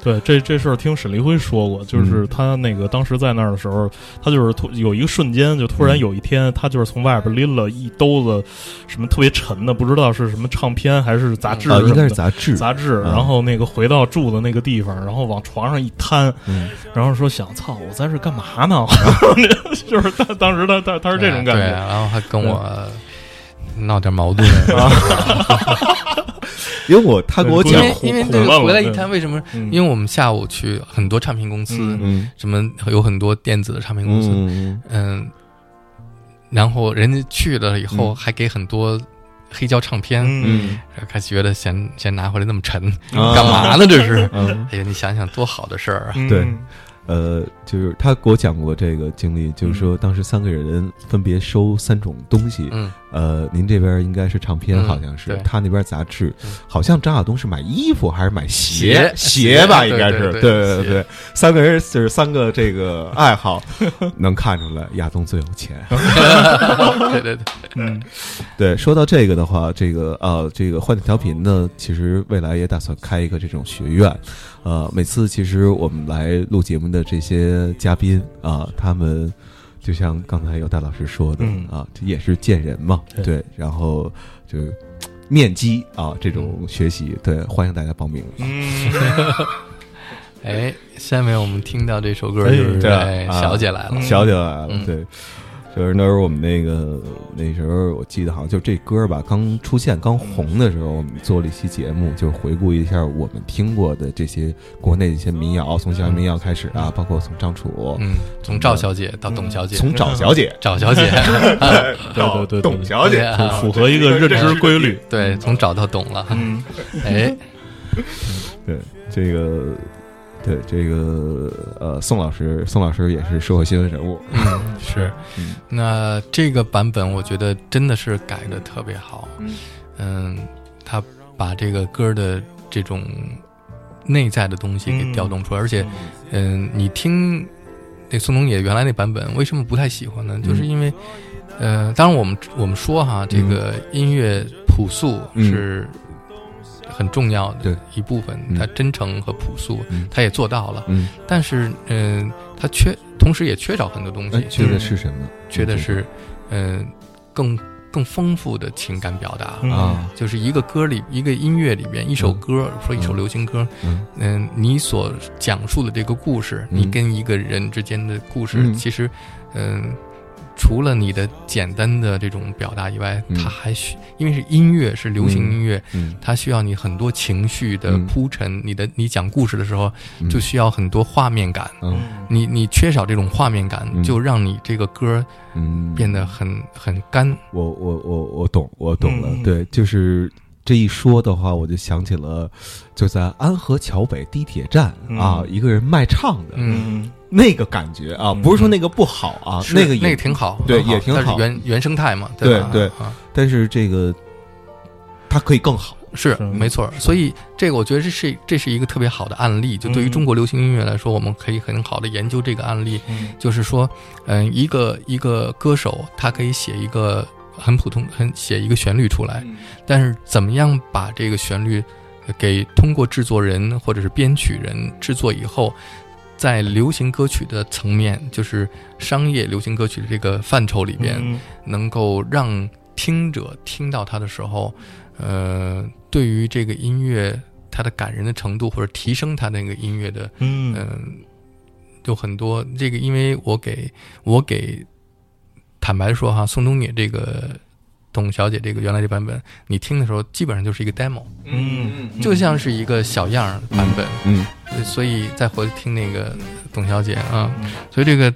对，这这事儿听沈黎辉说过，就是他那个当时在那儿的时候，他就是突有一个瞬间，就突然有一天，他就是从外边拎了一兜子什么特别沉的，不知道是什么唱片还是杂志啊，应该是杂志，杂志，啊。然后那个回到住的那个地方，然后往床上一摊，嗯。然后说想操，我在这干嘛呢？就是他当时他他他是这种感对，觉，然后还跟我闹点矛盾。因为我他给我讲因讲为因为苦苦了那个回来一谈，为什么？嗯因为我们下午去很多唱片公司，什么有很多电子的唱片公司，嗯嗯，然后人家去了以后嗯还给很多黑胶唱片，嗯，开始觉得嫌嫌拿回来那么沉，啊干嘛呢？这是？嗯，哎呀，你想想多好的事儿啊！嗯对呃，就是他给我讲过这个经历，就是说当时三个人分别收三种东西，嗯呃，您这边应该是唱片，嗯好像是对他那边杂志嗯，好像张亚东是买衣服还是买鞋鞋鞋吧？应该是，对对对对对对，三个人就是三个这个爱好，能看出来亚东最有钱。对对对，嗯对，说到这个的话，这个呃，这个换点调频呢，其实未来也打算开一个这种学院。呃，每次其实我们来录节目的这些嘉宾啊、他们就像刚才有大老师说的嗯。啊，这也是见人嘛，对。对，然后就面基啊这种学习，对，欢迎大家报名。嗯，哎，下面我们听到这首歌哎就是对啊。哎啊小姐来了。嗯，小姐来了，嗯。对。就是那时候我们那个那时候我记得好像就这歌吧，刚出现刚红的时候，我们做了一期节目，就是回顾一下我们听过的这些国内的一些民谣，从校园民谣开始啊，包括从张楚，嗯，从赵小姐到董小姐，从找小姐赵小姐，到 对对对。董小姐，符合一个认知规律。对，从找到懂了，嗯。哎，对这个。对这个呃，宋老师，宋老师也是社会新闻人物，嗯，是。嗯，那这个版本我觉得真的是改的特别好，嗯。嗯，他把这个歌的这种内在的东西给调动出来，而且，嗯，你听那宋冬野原来那版本，为什么不太喜欢呢？嗯就是因为，呃，当然我们我们说哈，这个音乐朴素嗯是很重要的一部分，他真诚和朴素嗯，他也做到了，嗯，但是，嗯，他缺，同时也缺少很多东西，，哎缺的是什么？缺的是，嗯，更更丰富的情感表达。嗯。啊，就是一个歌里，一个音乐里边，一首歌，说一首流行歌，嗯。嗯，你所讲述的这个故事，嗯。你跟一个人之间的故事，嗯。其实，嗯，除了你的简单的这种表达以外，嗯。它还需，因为是音乐，是流行音乐，嗯，它需要你很多情绪的嗯。铺陈。你的你讲故事的时候，嗯。就需要很多画面感。嗯。你你缺少这种画面感，嗯。就让你这个歌嗯，变得很很干。我我我我懂，我懂了。嗯对，就是这一说的话，我就想起了，就在安河桥北地铁站、嗯。啊，一个人卖唱的、嗯，那个感觉啊，嗯不是说那个不好啊，是那个也那个挺好，对也挺好但是原原生态嘛，吧？对对啊，但是这个它可以更好。是是没错。所以这个我觉得这是这是一个特别好的案例。就对于嗯中国流行音乐来说，我们可以很好的研究这个案例。嗯就是说，嗯、一个一个歌手他可以写一个很普通、很写一个旋律出来，但是怎么样把这个旋律呃给通过制作人或者是编曲人制作以后，在流行歌曲的层面，就是商业流行歌曲的这个范畴里边，嗯。能够让听者听到它的时候，呃，对于这个音乐它的感人的程度，或者提升它那个音乐的，嗯。嗯、有很多这个，因为我给我给坦白说哈，宋冬野这个董小姐这个原来这版本，你听的时候基本上就是一个 demo，嗯，就像是一个小样儿版本，嗯呃所以再回去听那个董小姐啊，嗯。所以这个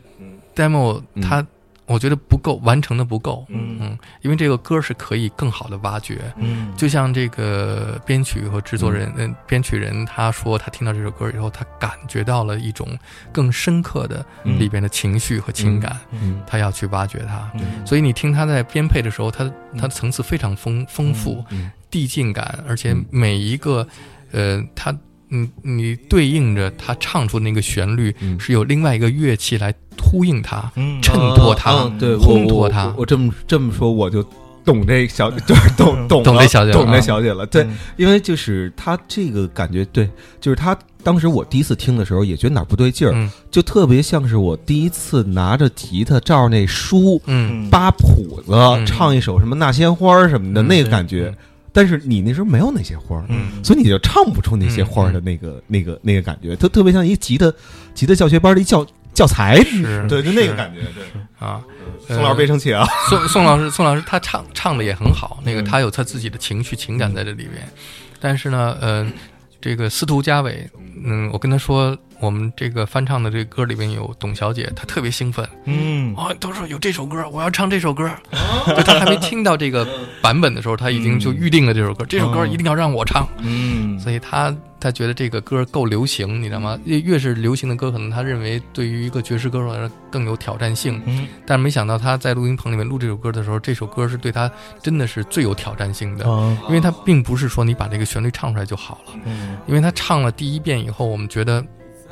demo 嗯。它我觉得不够，完成的不够，嗯。嗯，因为这个歌是可以更好的挖掘。嗯。就像这个编曲和制作人，嗯，编曲人他说他听到这首歌以后，他感觉到了一种更深刻的嗯。里边的情绪和情感，嗯。他要去挖掘它。嗯。所以你听他在编配的时候，他他的层次非常丰丰富，嗯。递进感，而且嗯。每一个，呃，他，嗯，你对应着他唱出那个旋律，嗯。是有另外一个乐器来呼应它，嗯。衬托它嗯嗯对，烘托它我这么这么说，我就懂这小，就是懂 懂懂这小姐了懂这啊小姐了。对，嗯。因为就是他这个感觉，对，就是他当时我第一次听的时候，也觉得哪儿不对劲儿，嗯。就特别像是我第一次拿着吉他照着那书嗯。扒谱子、嗯。唱一首什么《那些花儿》什么的、嗯那个感觉。但是你那时候没有那些花儿，嗯。所以你就唱不出那些花儿的那个、那个那个感觉，特特别像一吉他吉他教学班的一教教材，是对，就那个感觉。对，啊，宋老师别生气啊。宋宋老师，宋老师他唱唱的也很好，那个嗯。他有他自己的情绪情感在这里边，但是呢，呃，这个司徒家伟，嗯，我跟他说，我们这个翻唱的这个歌里边有董小姐，她特别兴奋，嗯哦，都说有这首歌，我要唱这首歌。就她还没听到这个版本的时候，她已经就预定了这首歌，这首歌一定要让我唱。嗯，所以她她觉得这个歌够流行，你知道吗？越越是流行的歌，可能她认为对于一个爵士歌手来说更有挑战性。嗯但是没想到她在录音棚里面录这首歌的时候，这首歌是对她真的是最有挑战性的，嗯因为她并不是说你把这个旋律唱出来就好了。嗯因为她唱了第一遍以后，我们觉得，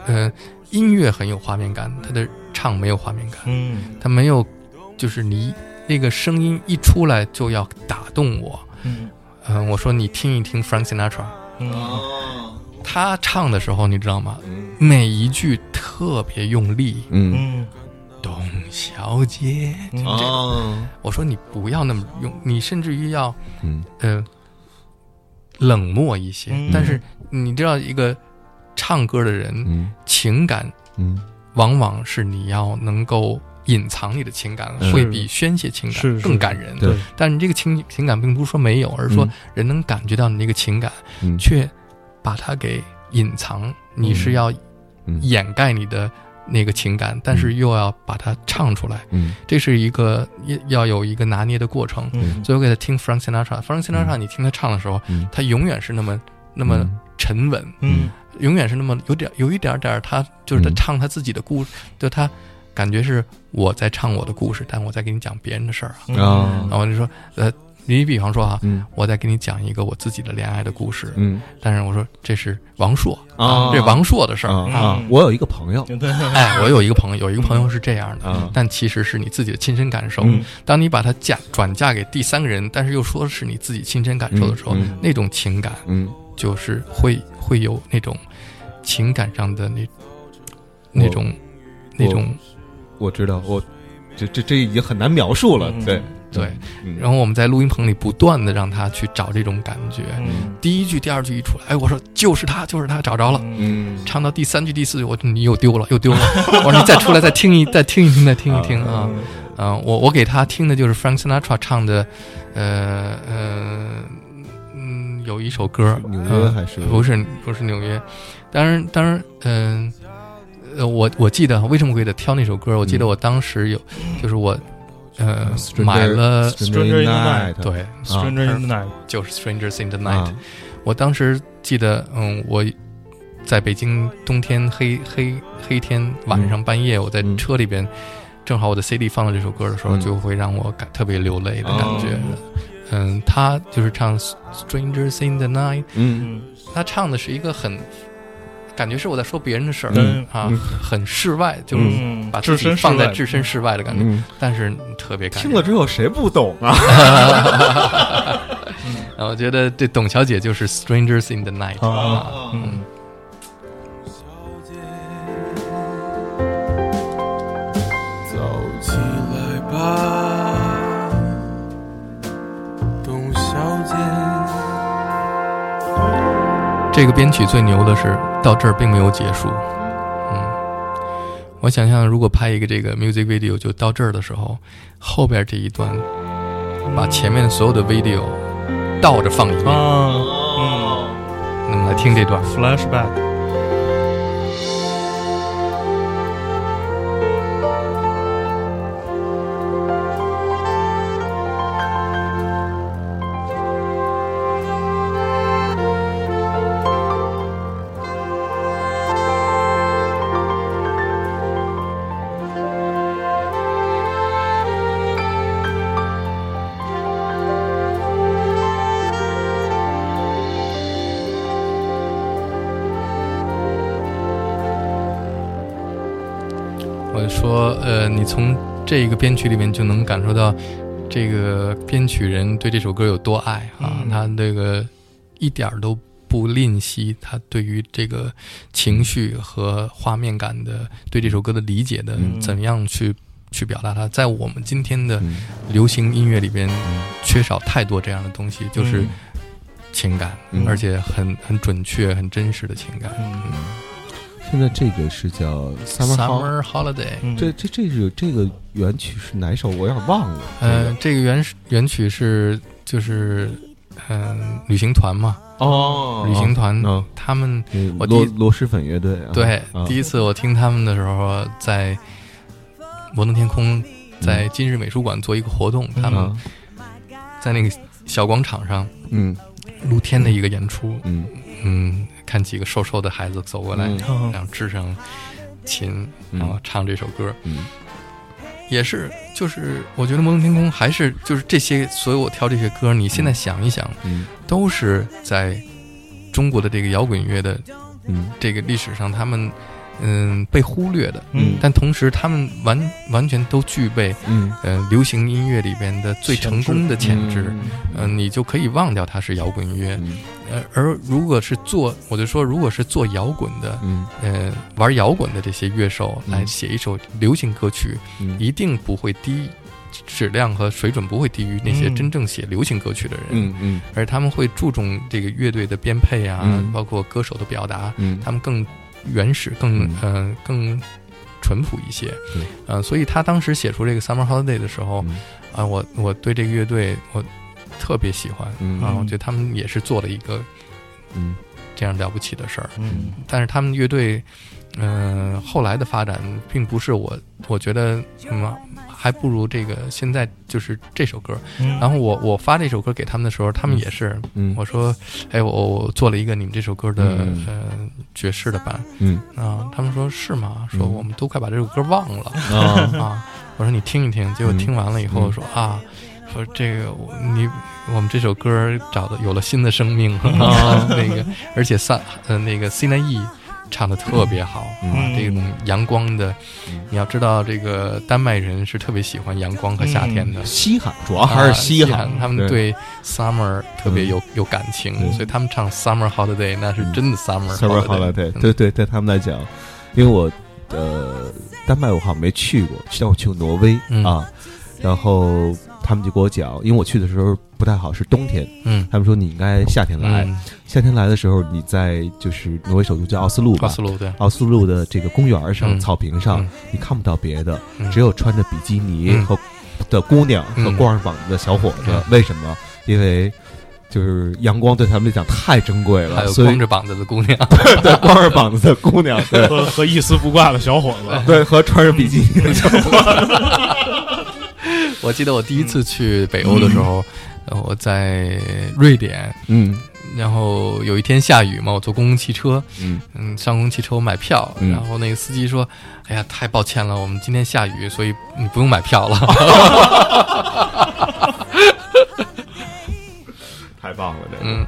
呃，音乐很有画面感，他的唱没有画面感，嗯他没有，就是你那个声音一出来就要打动我。嗯嗯、我说你听一听 Frank Sinatra，嗯他唱的时候，你知道吗？嗯每一句特别用力，嗯嗯董小姐。嗯哦我说你不要那么用，你甚至于要嗯呃冷漠一些。嗯但是你知道，一个唱歌的人，嗯。情感嗯。往往是你要能够隐藏你的情感，嗯。会比宣泄情感更感人。对。但你这个情情感并不是说没有，而是说嗯人能感觉到你那个情感，嗯。却把它给隐藏。你是要嗯。掩盖你的那个情感，但是又要把它唱出来，嗯。这是一个要要有一个拿捏的过程。嗯。所以我给他听 Frank Sinatra，Frank Sinatra，你听他唱的时候，嗯。他永远是那么那么沉稳，嗯永远是那么有点有一点点儿，他就是他嗯。唱他自己的故事，就他感觉是我在唱我的故事，但我在给你讲别人的事儿啊。然后我就说，呃，你比方说哈，嗯。我在给你讲一个我自己的恋爱的故事，嗯。但是我说这是王朔啊这王朔的事儿啊！我有一个朋友。哎，我有一个朋友，有一个朋友是这样的，啊。但其实是你自己的亲身感受。嗯。当你把它嫁转嫁给第三个人，但是又说是你自己亲身感受的时候，嗯。嗯。那种情感嗯就是会会有那种情感上的那那种那种我知道我这这这已经很难描述了，嗯对对。嗯然后我们在录音棚里不断的让他去找这种感觉。嗯第一句、第二句一出来，哎，我说就是他，就是他，找着了。嗯唱到第三句、第四句，我你又丢了，又丢了。我说你再出来，再听一，再听一听，再听一听啊。啊，我我给他听的就是 Frank Sinatra 唱的，呃呃嗯，有一首歌，纽约呃还是？不是不是纽约，当然当然，嗯、呃，我我记得为什么会给他挑那首歌？我记得嗯。我当时有，就是我呃 Stranger- 买了 Stranger in the Night 对，Stranger in the Night，就是 Strangers in the Night。啊。我当时记得，嗯，我在北京冬天黑黑黑天晚上半夜，我在嗯。车里边，正好我的 CD 放了这首歌的时候，嗯。就会让我感特别流泪的感觉。哦嗯，他就是唱 Strangers in the Night，嗯。嗯。他唱的是一个很感觉是我在说别人的事儿、嗯。啊嗯，很世外，就是嗯把自身放在置身事外的感觉，嗯，但是特别感听了之后谁不懂啊？啊，我觉得这董小姐就是 Strangers in the Night 啊。啊，嗯这个编曲最牛的是到这儿并没有结束，嗯，我想象如果拍一个这个 music video 就到这儿的时候，后边这一段把前面所有的 video 倒着放一遍，啊嗯。那么来听这段。，flashback，说，呃，你从这个编曲里面就能感受到，这个编曲人对这首歌有多爱啊！嗯。他这个一点儿都不吝惜，他对于这个情绪和画面感的对这首歌的理解的，嗯。怎么样去去表达它，在我们今天的嗯流行音乐里边，缺少太多这样的东西，就是嗯。情感，嗯。而且很很准确、很真实的情感。嗯现在这个是叫 Summer Holiday，嗯。这这这是这个原曲是哪首？我有点忘了。呃，这个。原原曲是就是嗯、旅行团嘛，哦。旅行团、嗯。他们我螺第一螺蛳粉乐队啊，对、啊。第一次我听他们的时候，在摩登天空，在今日美术馆做一个活动，他们啊在那个小广场上嗯。露天的一个演出，嗯。嗯，看几个瘦瘦的孩子走过来，然后支上琴，嗯。然后唱这首歌，嗯。也是，就是我觉得《摩登天空》还是就是这些，所有我挑这些歌，你现在想一想，嗯。都是在中国的这个摇滚乐的嗯。这个历史上，他们嗯被忽略的，嗯。但同时他们完完全都具备嗯。呃流行音乐里边的最成功的潜质，嗯嗯、你就可以忘掉它是摇滚乐。嗯。呃，而如果是做，我就说，如果是做摇滚的，嗯。呃，玩摇滚的这些乐手嗯。来写一首流行歌曲，嗯。一定不会低质量和水准不会低于那些嗯。真正写流行歌曲的人，嗯嗯。而他们会注重这个乐队的编配啊，嗯。包括歌手的表达，嗯。他们更原始、更嗯。呃更淳朴一些。对。呃，所以他当时写出这个《Summer Holiday》的时候，嗯。啊，我我对这个乐队我特别喜欢嗯。啊，我觉得他们也是做了一个嗯。这样了不起的事儿。嗯。但是他们乐队，嗯、后来的发展并不是我，我觉得嗯，还不如这个现在就是这首歌。嗯，然后我我发这首歌给他们的时候，他们也是，嗯。我说，哎，我我做了一个你们这首歌的、嗯。呃爵士的版。嗯。啊，他们说是吗？说嗯。我们都快把这首歌忘了、啊啊。我说你听一听，结果嗯听完了以后嗯。说啊，说这个你我们这首歌找的有了新的生命 啊，那个而且三呃那个 C 南 E 唱的特别好嗯啊，这种阳光的嗯，你要知道这个丹麦人是特别喜欢阳光和夏天的。稀罕，主要还是啊稀罕，他们对。对 summer 特别有有感情，对。所以他们唱 summer holiday 那是真的 summer Summer Holiday，嗯对对，对他们来讲，因为我呃丹麦我好像没去过，但我去过挪威、嗯。啊，然后他们就给我讲，因为我去的时候不太好，是冬天，嗯，他们说你应该夏天来，嗯。夏天来的时候你在就是挪威首都叫奥斯陆吧。奥。斯陆对，奥斯陆的这个公园上、嗯。草坪上，嗯你看不到别的，嗯。只有穿着比基尼嗯。和的姑娘和嗯。光着膀子的小伙子。嗯。为什么？因为就是阳光对他们来讲太珍贵了，还有光着膀子的姑娘，对对光着膀子的姑娘，对。和和一丝不挂的小伙子，对，和穿着比基尼的小伙子，我记得我第一次去北欧的时候，呃我在瑞典，嗯。然后有一天下雨嘛，我坐公共汽车，嗯。嗯，上公共汽车我买票，嗯。然后那个司机说：“哎呀，太抱歉了，我们今天下雨，所以你不用买票了。太棒了，这”个，嗯，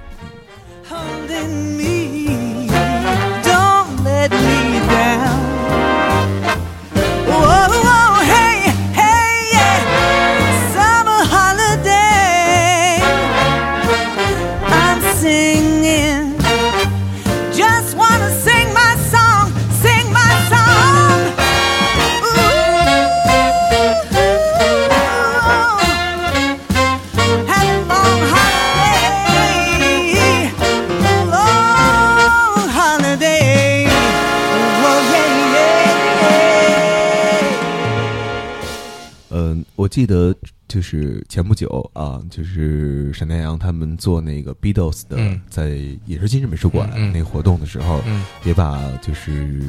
我记得就是前不久啊，就是闪电阳他们做那个 Beatles 的，嗯。在也是今日美术馆那个活动的时候，嗯。也把就是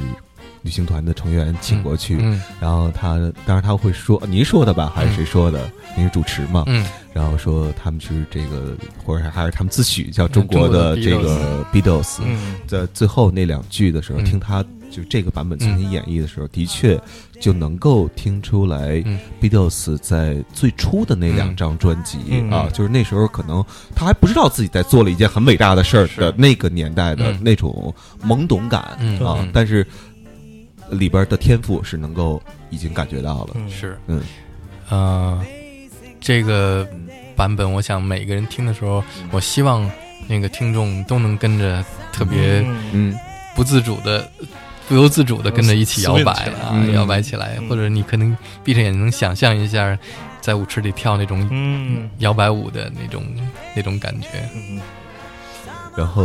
旅行团的成员请过去，嗯然后他当然他会说您说的吧，还是谁说的？您是主持嘛？嗯。然后说他们是这个，或者还是他们自诩叫中国的这个 Beatles，嗯。在最后那两句的时候，嗯。听他就这个版本进行演绎的时候，的确就能够听出来嗯。Beatles 在最初的那两张专辑、嗯。啊，就是那时候可能他还不知道自己在做了一件很伟大的事儿的那个年代的嗯。那种懵懂感、嗯。啊嗯，但是里边的天赋是能够已经感觉到了。嗯。是。嗯。呃，这个版本，我想每个人听的时候，我希望那个听众都能跟着特别嗯。嗯不自主的。不由自主的跟着一起摇摆来啊，嗯。摇摆起来，嗯或者你可能闭着眼睛能想象一下，在舞池里跳那种嗯。摇摆舞的那种那种感觉。嗯。然后，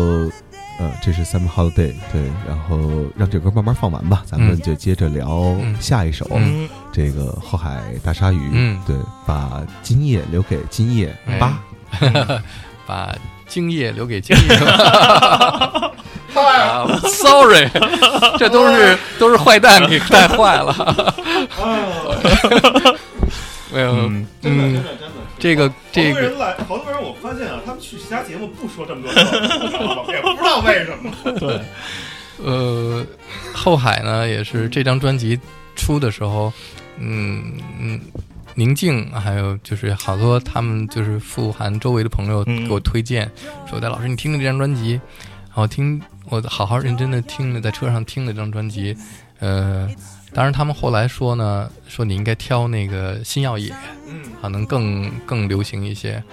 呃，这是 Summer Holiday，对，然后让这歌慢慢放完吧，咱们嗯。就接着聊嗯。下一首，嗯。这个后海大鲨鱼，嗯。对，把今夜留给今夜哎八，把精液留给精液。啊，sorry，这都是都是坏蛋给带坏了。没有，真的，真的，这个这个来，好多人我发现啊，他们去其他节目不说这么多也不知道为什么。对，呃，后海呢也是这张专辑出的时候，嗯嗯，宁静还有就是好多他们就是富含周围的朋友嗯。给我推荐，说戴老师你听听这张专辑，然后听我好好认真的听了，在车上听了这张专辑，呃，当然他们后来说呢，说你应该挑那个新耀野，嗯，可能更更流行一些。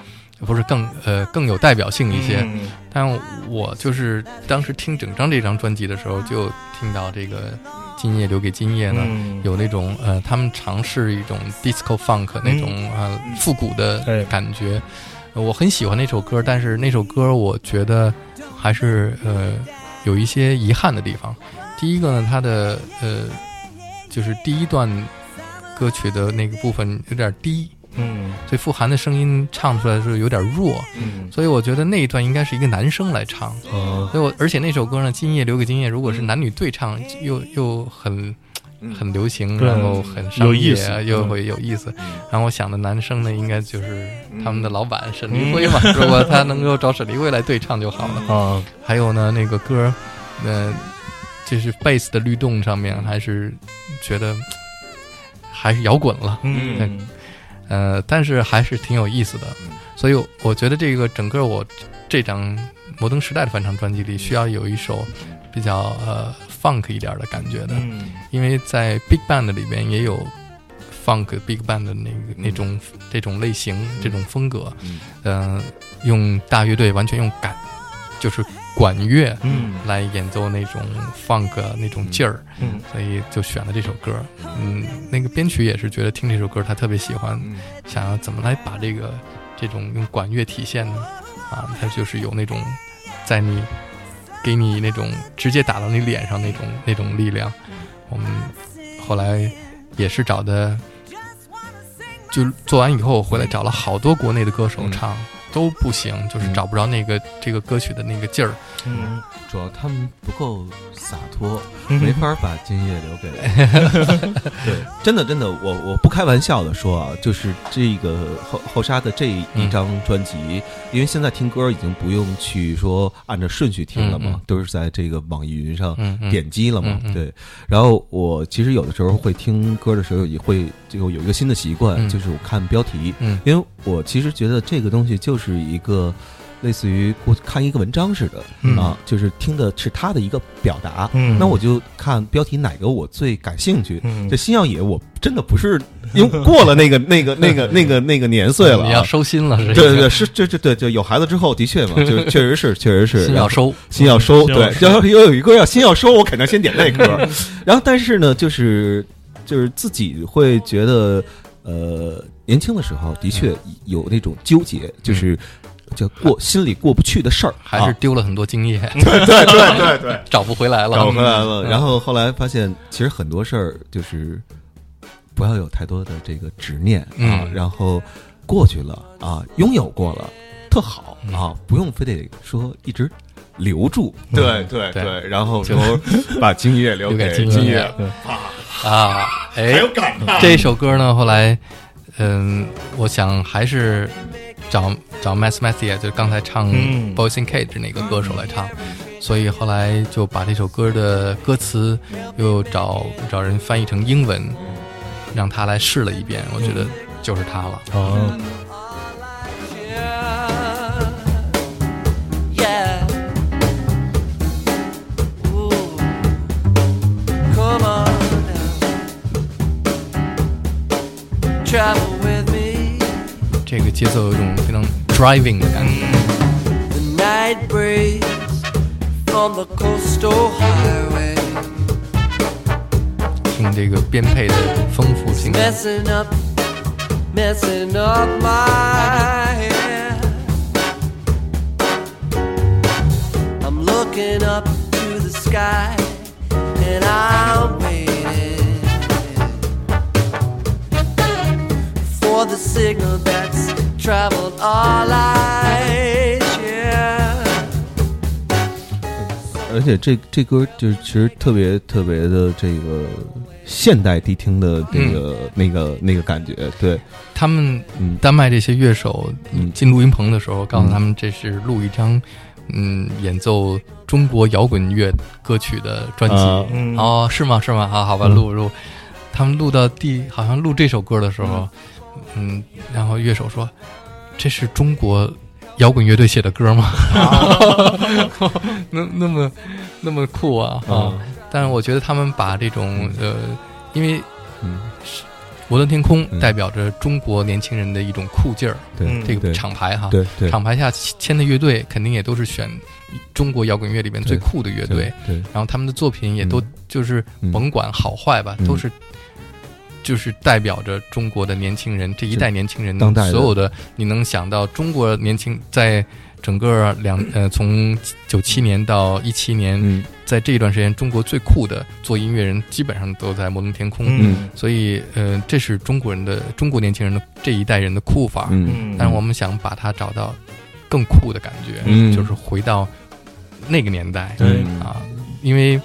不是更呃更有代表性一些，嗯。但我就是当时听整张这张专辑的时候，就听到这个《今夜留给今夜》呢，嗯。有那种呃，他们尝试一种 disco funk 那种呃复古的感觉。呃我很喜欢那首歌，但是那首歌我觉得还是呃有一些遗憾的地方。第一个呢，它的呃就是第一段歌曲的那个部分有点低，嗯。所以傅涵的声音唱出来的时候有点弱，嗯。所以我觉得那一段应该是一个男生来唱。呃所以我而且那首歌呢，《今夜留给今夜》，如果是男女对唱，又又很很流行，然后很商业有意思，又嗯会有意思。然后我想的男生呢，应该就是他们的老板沈黎辉嘛，如果他能够找沈黎辉来对唱就好了。啊还有呢，那个歌，呃，就是贝斯的律动上面，还是觉得还是摇滚了。嗯呃，但是还是挺有意思的，所以我觉得这个整个我这张《摩登时代》的翻唱专辑里，需要有一首比较呃 funk 一点的感觉的，嗯。因为在 big band 里边也有 funk big band 的那个那种这种类型这种风格，嗯、用大乐队完全用感就是管乐嗯来演奏那种 funk 那种劲儿，嗯所以就选了这首歌。嗯，那个编曲也是觉得听这首歌他特别喜欢，想要怎么来把这个这种用管乐体现呢？啊，他就是有那种在你给你那种直接打到你脸上那种那种力量。我们后来也是找的，就做完以后回来找了好多国内的歌手唱。都不行，就是找不着那个、这个歌曲的那个劲儿。嗯。主要他们不够洒脱，没法把今夜留给。对，真的真的，我我不开玩笑的说啊，就是这个后后沙的这一张专辑，因为现在听歌已经不用去说按照顺序听了嘛，都是在这个网易云上点击了嘛。对，然后我其实有的时候会听歌的时候，也会就有一个新的习惯，就是我看标题，嗯。因为我其实觉得这个东西就是一个类似于我看一个文章似的、嗯啊，就是听的是他的一个表达。嗯那我就看标题哪个我最感兴趣。嗯这新耀野我真的不是因为过了那个 那个那个那个那个年岁了、你要啊。收心了，是对对对，是这这对就有孩子之后，的确嘛，就确实是确实是心要收。心要收，对，收要要有一个要心要收，我肯定先点那歌。然后，但是呢，就是就是自己会觉得，呃，年轻的时候的确有那种纠结，就是就过心里过不去的事儿，还是啊丢了很多经验，对对对对 对，找不回来了。找不回来了。嗯然后后来发现，其实很多事儿就是不要有太多的这个执念啊嗯，然后过去了啊，拥有过了，特好嗯啊，不用非得说一直。留住，对对对对，然后就说把精液留留给给精液液，对啊，哎，感叹这首歌呢，后来，嗯，我想还是找找 Mass Matthew，就是刚才唱嗯 Boys in Cage 那个歌手来唱，所以后来就把这首歌的歌词又找找人翻译成英文，让他来试了一遍，我觉得就是他了。哦. Travel. 这个节奏有一种非常 driving 的感觉。 The night breeze from the coastal highway. 听这个编配的丰富性感。 Messing up, messing up my hair. I'm looking up to the sky and I'm the signal that's traveled all I。而且这这歌就是其实特别特别的这个现代迪厅的那个那个那个感觉。对，他们丹麦这些乐手进录音棚的时候告诉他们，这是录一张嗯演奏中国摇滚乐歌曲的专辑。哦，是吗？是吗？好好吧，录录。他们录到第，好像录这首歌的时候。嗯，然后乐手说：“这是中国摇滚乐队写的歌吗？” 那那么那么酷啊啊！啊。但是我觉得他们把这种呃，因为嗯，摩登天空嗯。代表着中国年轻人的一种酷劲儿，对嗯这个厂牌哈，对对。厂牌下签的乐队肯定也都是选中国摇滚乐里面最酷的乐队，对，然后他们的作品也都嗯。就是嗯。甭管好坏吧，嗯。都是就是代表着中国的年轻人这一代年轻人当代所有的你能想到中国年轻在整个两呃从九七年到一七年，嗯。在这一段时间，中国最酷的做音乐人基本上都在摩登天空，嗯。所以呃，这是中国人的中国年轻人的这一代人的酷法。但是我们想把它找到更酷的感觉，嗯。就是回到那个年代。啊，因为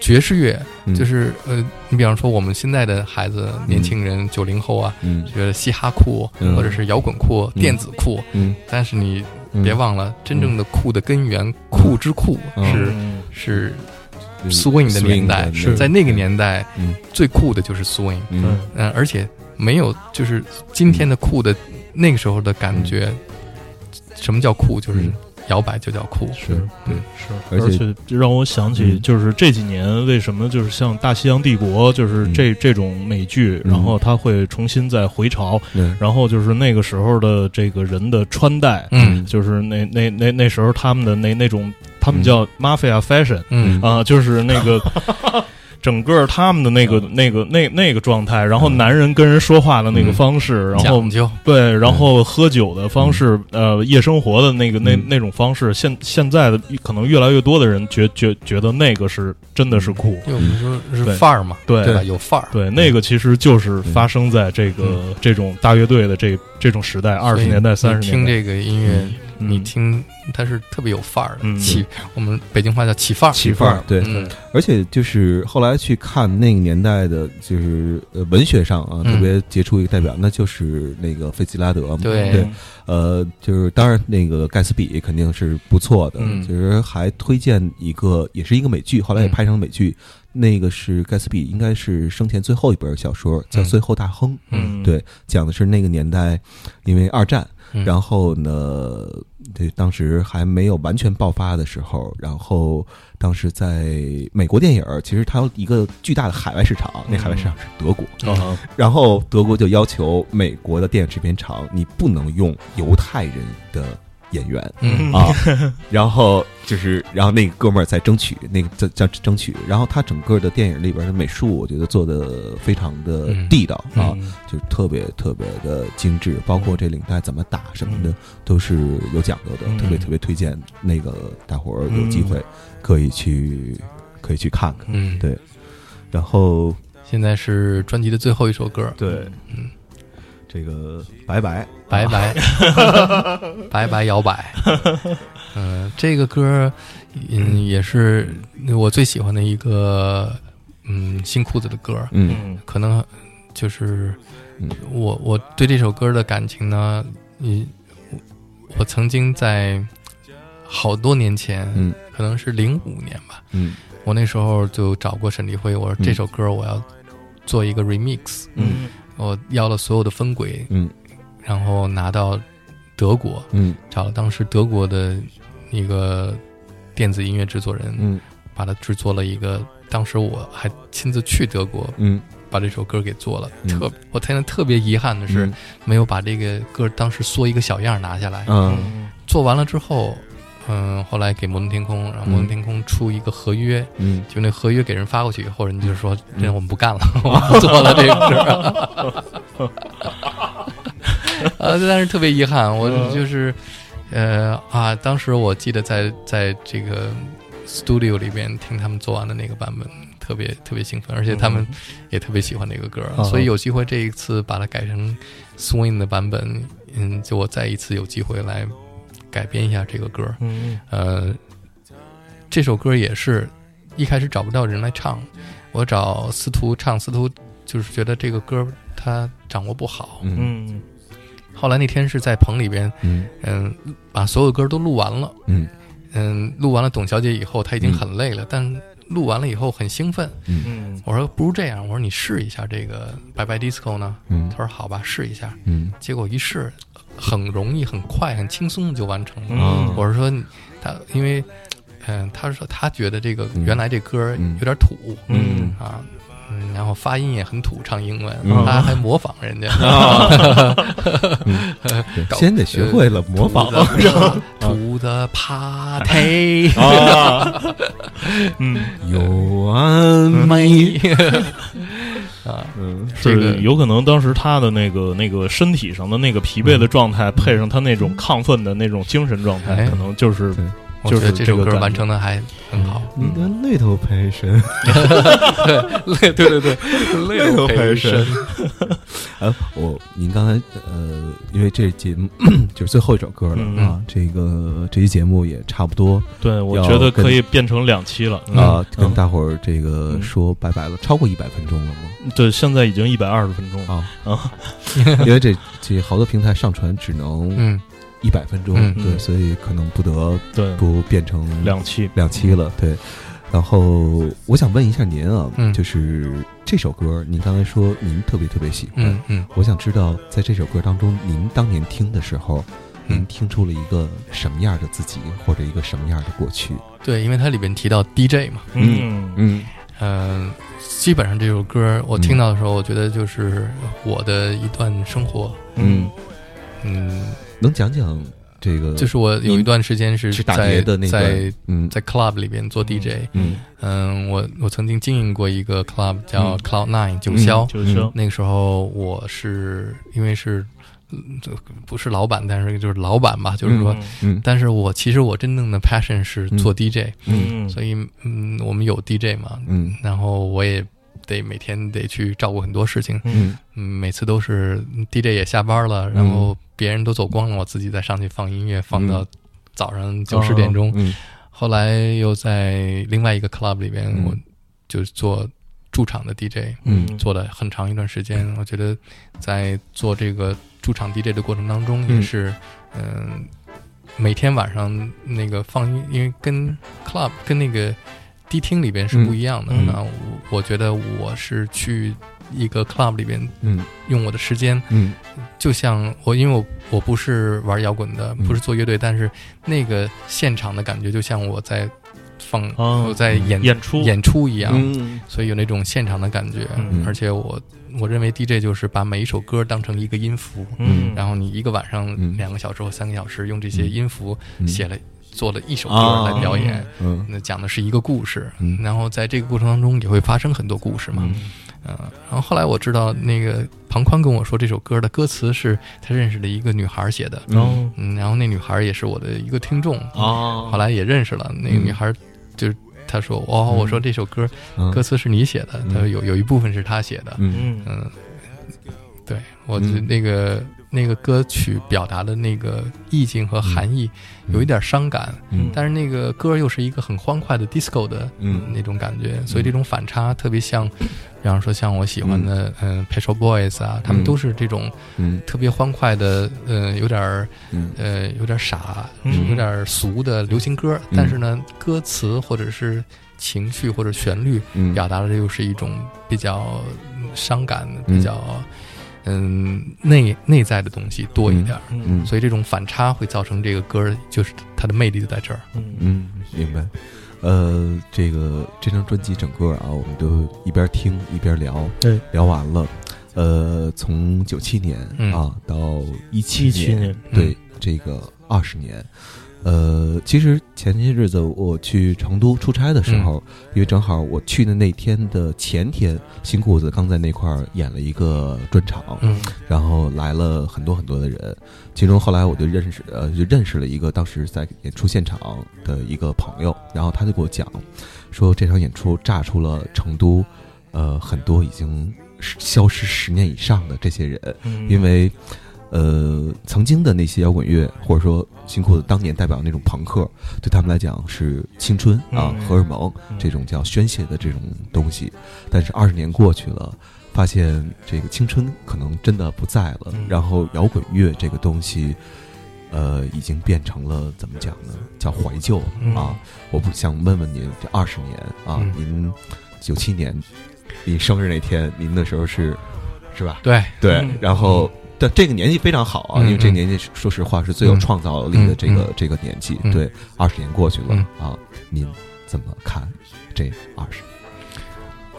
爵士乐嗯。就是呃，你比方说我们现在的孩子、年轻人九零后啊，嗯。觉得嘻哈酷嗯。或者是摇滚酷、嗯。电子酷，嗯，但是你嗯。别忘了，真正的酷的根源，酷之酷嗯。是嗯。是嗯。swing 的年代的在那个年代嗯。最酷的就是 swing，嗯。嗯，而且没有就是今天的酷的那个时候的感觉。什么叫酷？就是嗯摇摆就叫酷。是对。是，而且这让我想起，嗯。就是这几年为什么就是像《大西洋帝国》，就是这这种美剧，嗯然后它会重新再回潮，对。然后就是那个时候的这个人的穿戴，嗯。就是那那那那时候他们的那那种，他们叫 mafia fashion 嗯。啊，就是那个。整个他们的那个、那个、那那个状态，然后男人跟人说话的那个嗯。方式，然后对，然后喝酒的方式，呃，夜生活的那个那嗯。那种方式，现现在的可能越来越多的人觉觉觉得那个是真的是酷，因为我们说是范儿嘛，对。对吧？有范儿。对，那个其实就是发生在这个这种大乐队的这这种时代，二十年代、三十年听这个音乐，嗯你听它是特别有范儿的，嗯起我们北京话叫起范儿，起范儿对。嗯。而且就是后来去看那个年代的，就是呃文学上啊嗯。特别杰出一个代表，那就是那个费吉拉德嘛。对。对，呃，就是当然那个盖茨比肯定是不错的，嗯。其实还推荐一个，也是一个美剧，后来也嗯。拍成美剧。那个是盖茨比，应该是生前最后一本小说，叫《嗯最后大亨》。嗯，对，讲的是那个年代，因为二战，嗯然后呢，对，当时还没有完全爆发的时候，然后当时在美国电影儿，其实它有一个巨大的海外市场，那海外市场是德国，嗯，然后德国就要求美国的电影制片厂，你不能用犹太人的演员。嗯。啊，然后就是，然后那个哥们儿在争取，那个叫叫争取，然后他整个的电影里边的美术，我觉得做的非常的嗯。地道啊，嗯。就是特别特别的精致，包括这领带怎么打什么的，都是有讲究的，嗯。特别特别推荐那个大伙儿有机会可以去可以去看看。嗯，对。然后现在是专辑的最后一首歌，对，嗯，这个拜拜拜拜，拜拜 摇摆。嗯，这个歌，嗯，也是我最喜欢的一个，嗯，新裤子的歌。嗯嗯。可能就是嗯。我我对这首歌的感情呢，嗯，我曾经在好多年前，嗯。可能是零五年吧，嗯。我那时候就找过沈立辉，我说嗯。这首歌我要做一个 remix，嗯我要了所有的分轨，嗯。然后拿到德国，嗯。找了当时德国的一个电子音乐制作人，嗯。把它制作了一个。当时我还亲自去德国嗯。把这首歌给做了，嗯。特我现在特别遗憾的是、嗯。没有把这个歌当时缩一个小样拿下来。嗯嗯。做完了之后，嗯，后来给摩登天空，然后摩登天空出一个合约，嗯。就那合约给人发过去以后，人就说：“这我们不干了，我们不做了这个歌。”呃，但是特别遗憾，我就是，呃啊，当时我记得在在这个 studio 里边听他们做完的那个版本，特别特别兴奋，而且他们也特别喜欢那个歌，嗯所以有机会这一次把它改成 swing 的版本，嗯，就我再一次有机会来改编一下这个歌，嗯呃，这首歌也是一开始找不到人来唱，我找司徒唱，司徒就是觉得这个歌他掌握不好。嗯嗯后来那天是在棚里边，嗯嗯，把所有歌都录完了。嗯嗯，录完了董小姐以后，她已经很累了，但录完了以后很兴奋。嗯我说不如这样，我说你试一下这个拜拜 disco 呢？嗯他说好吧，试一下。嗯结果一试，很容易、很快、很轻松就完成了。嗯。我是说他，因为嗯、他说他觉得这个嗯。原来这歌嗯。有点土、嗯。啊。嗯，然后发音也很土，唱英文，嗯。他还模仿人家，对 先得学会了模仿。土的 party，啊，嗯，有完美。啊，嗯这个是有可能当时他的那个那个身体上的那个疲惫的状态，配上他那种亢奋的那种精神状态，哎。可能就是对我觉得这首歌就是这个感觉完成的还很好。你的累头陪身。累，对对对，累 头陪陪身。呃，我您刚才呃，因为这节目就是最后一首歌了、嗯啊，这个这期节目也差不多对，我要觉得跟可以变成两期了。嗯啊，跟嗯大伙儿这个嗯说拜拜了，超过一百分钟了吗？对，现在已经一百二十分钟了。啊啊，因为这这好多平台上传只能嗯，一百分钟，嗯对，嗯。所以可能不得，不变成两期。两期了，对。然后我想问一下您啊，嗯。就是这首歌，您刚才说您特别特别喜欢，嗯嗯。我想知道，在这首歌当中，您当年听的时候，您嗯听出了一个什么样的自己，或者一个什么样的过去？对，因为它里边提到 DJ 嘛，嗯嗯。嗯、基本上这首歌我听到的时候，我觉得就是我的一段生活，嗯，嗯，能讲讲这个？就是我有一段时间是在碟的那在在 club 里边做 DJ，嗯。嗯，我我曾经经营过一个 club 叫嗯。Cloud Nine 九霄，就是说那个时候我是因为是不是老板，但是就是老板吧，就是说，嗯。但是我其实我真正的 passion 是做 DJ，、嗯，所以嗯，我们有 DJ 嘛，嗯。然后我也得每天得去照顾很多事情，嗯。嗯，每次都是 DJ 也下班了，然后别人都走光了，我自己再上去放音乐，放到早上九十点钟。嗯。后来又在另外一个 club 里边，嗯。我就做驻场的 DJ，嗯。做了很长一段时间。我觉得在做这个驻场 DJ 的过程当中，嗯。也是嗯、每天晚上那个放音，因为跟 club 跟那个迪厅里边是不一样的。那我我觉得我是去一个 club 里边嗯。用我的时间，嗯。就像我，因为我我不是玩摇滚的，嗯。不是做乐队，但是那个现场的感觉就像我在放、哦。我在演演出。演出一样，嗯。所以有那种现场的感觉。嗯。而且我我认为 DJ 就是把每一首歌当成一个音符，嗯，然后你一个晚上嗯。两个小时或三个小时用这些嗯。音符嗯。写了、做了一首歌啊来表演。嗯。那讲的是一个故事，嗯。然后在这个过程当中也会发生很多故事嘛，嗯。嗯，然后后来我知道那个庞宽跟我说，这首歌的歌词是他认识的一个女孩写的，嗯，然后那女孩也是我的一个听众，啊后来也认识了。那个女孩就是他说，哦，我说这首歌嗯。歌词是你写的，嗯她说有有一部分是他写的，嗯。嗯嗯，对我那个那个歌曲表达的那个意境和含义嗯。有一点伤感，嗯。但是那个歌又是一个很欢快的 disco 的嗯。那种感觉，所以这种反差特别像，比方说像我喜欢的嗯。p e t r o Boys 啊，他们嗯。都是这种嗯。特别欢快的，呃，有点儿嗯。呃有点儿傻，嗯。有点儿俗的流行歌，嗯。但是呢，歌词或者是情绪或者旋律嗯。表达的又是一种比较嗯伤感、嗯。比较嗯内内在的东西多一点儿。嗯所以这种反差会造成这个歌儿就是它的魅力就在这儿。嗯嗯，明白。呃，这个这张专辑整个啊，我们都一边听一边聊，对，聊完了。呃，从九七年、嗯啊到一七17年对、这个二十年。呃，其实前些日子我去成都出差的时候，因为正好我去的那天的前天，新裤子刚在那块儿演了一个专场，嗯。然后来了很多很多的人，其中后来我就认识呃就认识了一个当时在演出现场的一个朋友，然后他就给我讲说这场演出炸出了成都呃很多已经消失十年以上的这些人，嗯，因为呃，曾经的那些摇滚乐，或者说辛苦的当年代表那种朋克，对他们来讲是青春啊、嗯荷尔蒙嗯这种叫宣泄的这种东西。但是二十年过去了，发现这个青春可能真的不在了，嗯然后摇滚乐这个东西，呃，已经变成了怎么讲呢？叫怀旧嗯啊。我不想问问您，这二十年啊，嗯您九七年您生日那天，您那时候是是吧？对，对，嗯然后的这个年纪非常好啊，嗯因为这个年纪说实话是最有嗯创造力的这个、嗯。这个年纪。嗯。对，二十年过去了、嗯。啊，您怎么看这二十？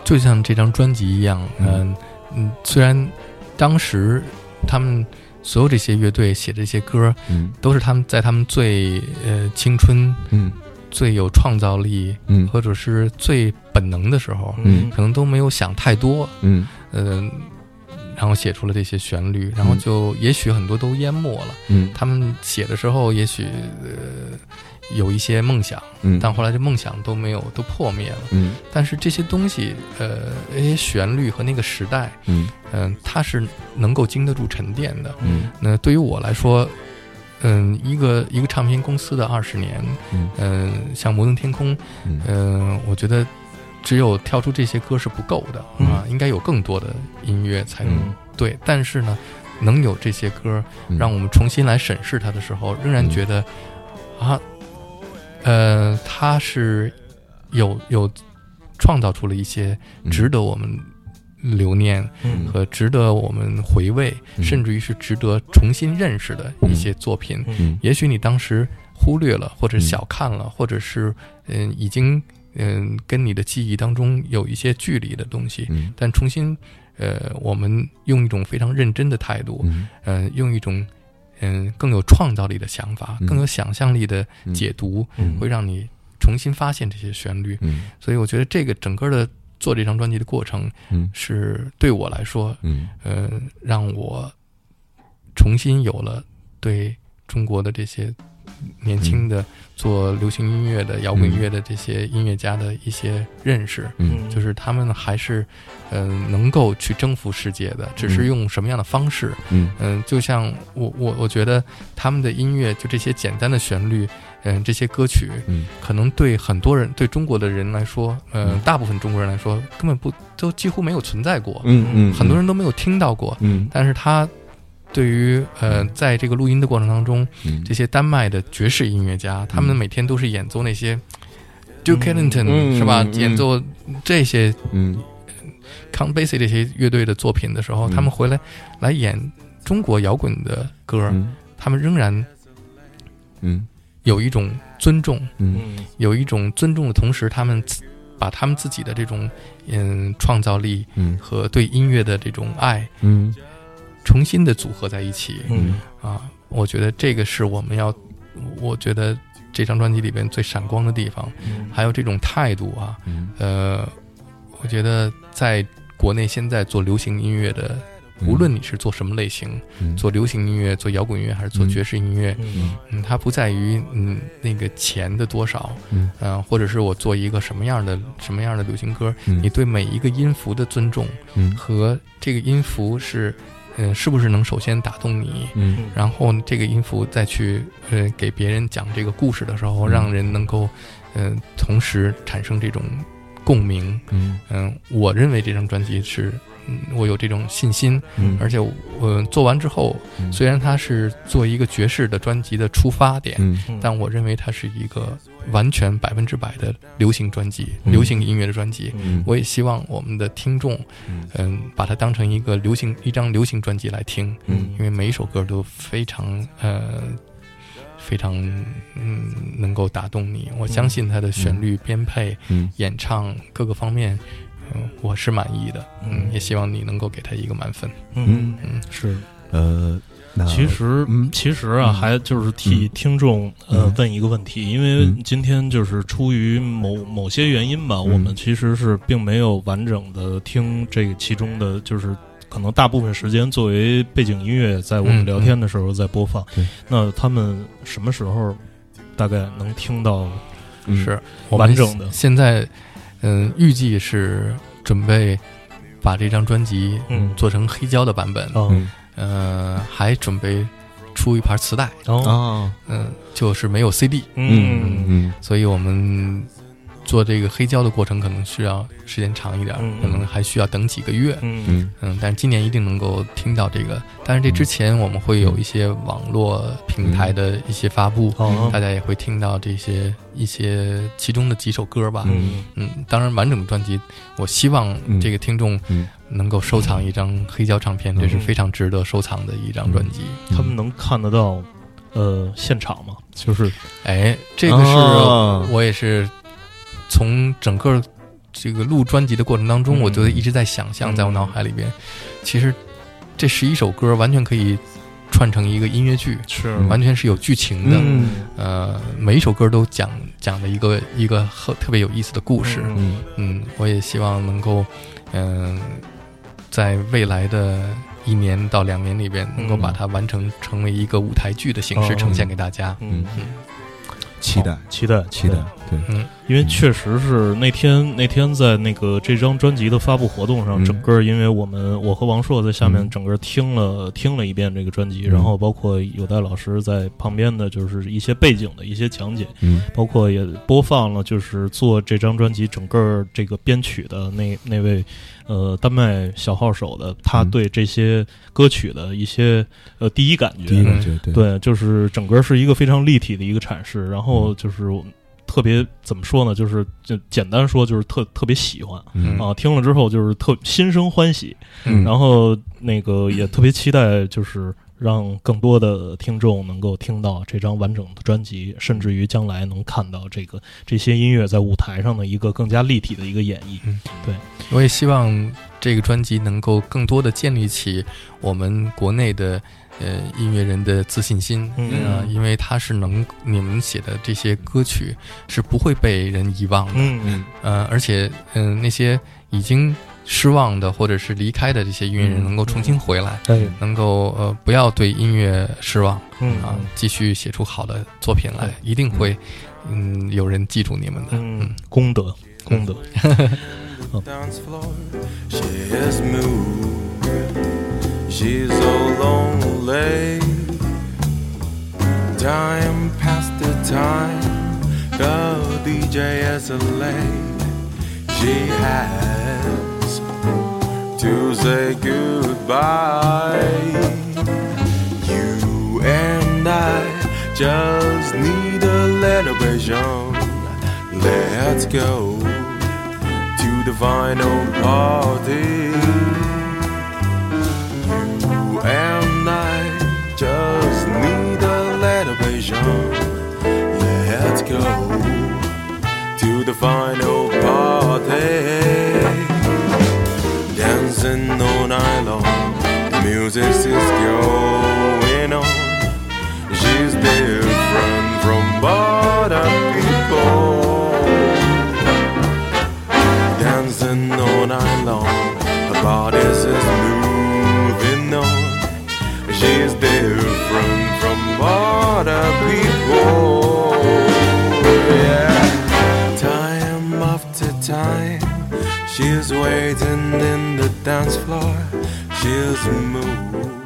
就像这张专辑一样，嗯。嗯嗯，虽然当时他们所有这些乐队写这些歌，嗯。都是他们在他们最呃青春、嗯。最有创造力，嗯。或者是最本能的时候，嗯。可能都没有想太多，嗯。嗯、然后写出了这些旋律，然后就也许很多都淹没了。嗯。他们写的时候，也许呃有一些梦想，嗯，但后来这梦想都没有都破灭了。嗯。但是这些东西，呃，那些旋律和那个时代，嗯。嗯、它是能够经得住沉淀的。嗯。那对于我来说，嗯，一个一个唱片公司的二十年，嗯。嗯、像摩登天空，嗯。嗯、我觉得只有跳出这些歌是不够的嗯。啊，应该有更多的音乐才能、嗯。对。但是呢，能有这些歌，嗯。让我们重新来审视它的时候，仍然嗯。觉得、啊，呃，它是有有创造出了一些嗯。值得我们留念嗯。和值得我们回味，嗯。甚至于是值得重新认识的一些作品。嗯。也许你当时忽略了，或者小看了，或者是嗯、已经嗯、跟你的记忆当中有一些距离的东西，嗯。但重新呃，我们用一种非常认真的态度，嗯。嗯、用一种嗯、更有创造力的想法，嗯。更有想象力的嗯解读，嗯。会让你重新发现这些旋律。嗯。所以我觉得这个整个的做这张专辑的过程，嗯。是对我来说，嗯。呃，让我重新有了对中国的这些年轻的做流行音乐的、摇滚乐的这些音乐家的一些认识。嗯就是他们还是，嗯、能够去征服世界的，只是用什么样的方式。嗯嗯、就像我我我觉得他们的音乐，就这些简单的旋律，嗯、这些歌曲，嗯可能对很多人，对中国的人来说，呃，嗯大部分中国人来说，根本不都几乎没有存在过，嗯嗯，很多人都没有听到过。嗯但是他对于呃，在这个录音的过程当中，嗯。这些丹麦的爵士音乐家，他们每天都是演奏那些 Duke Ellington、嗯是吧？嗯。演奏这些嗯。Count Basie 这些乐队的作品的时候，嗯。他们回来来演中国摇滚的歌，嗯。他们仍然嗯。有一种尊重，嗯。嗯有一种尊重的同时，他们把他们自己的这种嗯创造力嗯。和对音乐的这种爱嗯重新的组合在一起。嗯。啊！我觉得这个是我们要，我觉得这张专辑里边最闪光的地方，嗯。还有这种态度啊，嗯。呃，我觉得在国内现在做流行音乐的，无论你是做什么类型，嗯。做流行音乐、做摇滚音乐还是做嗯。爵士音乐，嗯。嗯，它不在于嗯那个钱的多少，嗯。呃，或者是我做一个什么样的什么样的流行歌，嗯。你对每一个音符的尊重嗯。和这个音符是，嗯、是不是能首先打动你，嗯。然后这个音符再去呃给别人讲这个故事的时候，嗯。让人能够嗯、呃同时产生这种共鸣。嗯。嗯、我认为这张专辑是，嗯，我有这种信心，嗯。而且我、呃做完之后，嗯。虽然它是做一个爵士的专辑的出发点，嗯。嗯。但我认为它是一个完全百分之百的流行专辑、嗯流行音乐的专辑。嗯我也希望我们的听众，嗯嗯，把它当成一个流行一张流行专辑来听，嗯因为每一首歌都非常呃非常嗯能够打动你。我相信它的旋律、编配、嗯演唱各个方面，嗯，我是满意的。嗯，嗯也希望你能够给他一个满分。嗯嗯是。呃，那其实，嗯。其实啊，嗯。还就是替听众呃嗯。问一个问题，因为嗯。今天就是出于某某些原因吧，嗯。我们其实是并没有完整的听这个其中的，就是可能大部分时间作为背景音乐，在我们嗯聊天的时候在播放。对。那他们什么时候大概能听到？嗯。是完整的？现在嗯预计是准备把这张专辑嗯。做成黑胶的版本。啊，嗯呃，还准备出一盘磁带，哦，啊，嗯、就是没有 CD，嗯嗯。所以我们做这个黑胶的过程可能需要时间长一点，嗯可能还需要等几个月。嗯。嗯。嗯，但是今年一定能够听到这个。但是这之前我们会有一些网络平台的一些发布，哦。大家也会听到这些一些其中的几首歌吧。嗯。嗯，当然完整的专辑，我希望嗯。这个听众嗯。能够收藏一张黑胶唱片，嗯。这是非常值得收藏的一张专辑。他们能看得到呃现场吗？就是。哎，这个是哦我也是从整个这个录专辑的过程当中，嗯。我就一直在想象，嗯。在我脑海里边，其实这十一首歌完全可以串成一个音乐剧，是。完全是有剧情的。嗯。呃，每一首歌都讲讲了一个一个很特别有意思的故事。嗯。嗯，我也希望能够，嗯、在未来的一年到两年里边，能够嗯。把它完成成为一个舞台剧的形式哦。呈现给大家。嗯。嗯期待期待期待，对，嗯。因为确实是那天那天在那个这张专辑的发布活动上，嗯。整个因为我们我和王硕在下面嗯。整个听了听了一遍这个专辑，嗯然后包括有戴老师在旁边的就是一些背景的一些讲解，嗯。包括也播放了就是做这张专辑整个这个编曲的那那位呃丹麦小号手的他嗯。对这些歌曲的一些呃第一感觉，第一感觉对。对，就是整个是一个非常立体的一个阐释，然后就是我特别怎么说呢，就是就简单说就是特特别喜欢嗯。啊，听了之后就是特心生欢喜，嗯。然后那个也特别期待就是。让更多的听众能够听到这张完整的专辑，甚至于将来能看到这个这些音乐在舞台上的一个更加立体的一个演绎。对。我也希望这个专辑能够更多的建立起我们国内的呃音乐人的自信心，嗯。呃，因为它是能你们写的这些歌曲是不会被人遗忘的，嗯。嗯呃，而且嗯、那些已经失望的或者是离开的这些音乐人嗯能够重新回来，哎，能够呃不要对音乐失望嗯啊，继续写出好的作品来，一定会嗯有人记住你们的，嗯，功德，功德，dance floor. She is moved. She's so lonely. Time past the time. The DJ is late. She has to say goodbye. You and I just need a little vision. Let's go to the final party. You and I just need a little vision. Let's go to the final party. Dancing all night long, the music is going on. She's different from other people dancing all night long. Her body's just moving on. She's different from other people. She's waiting in the dance floor. She's moved.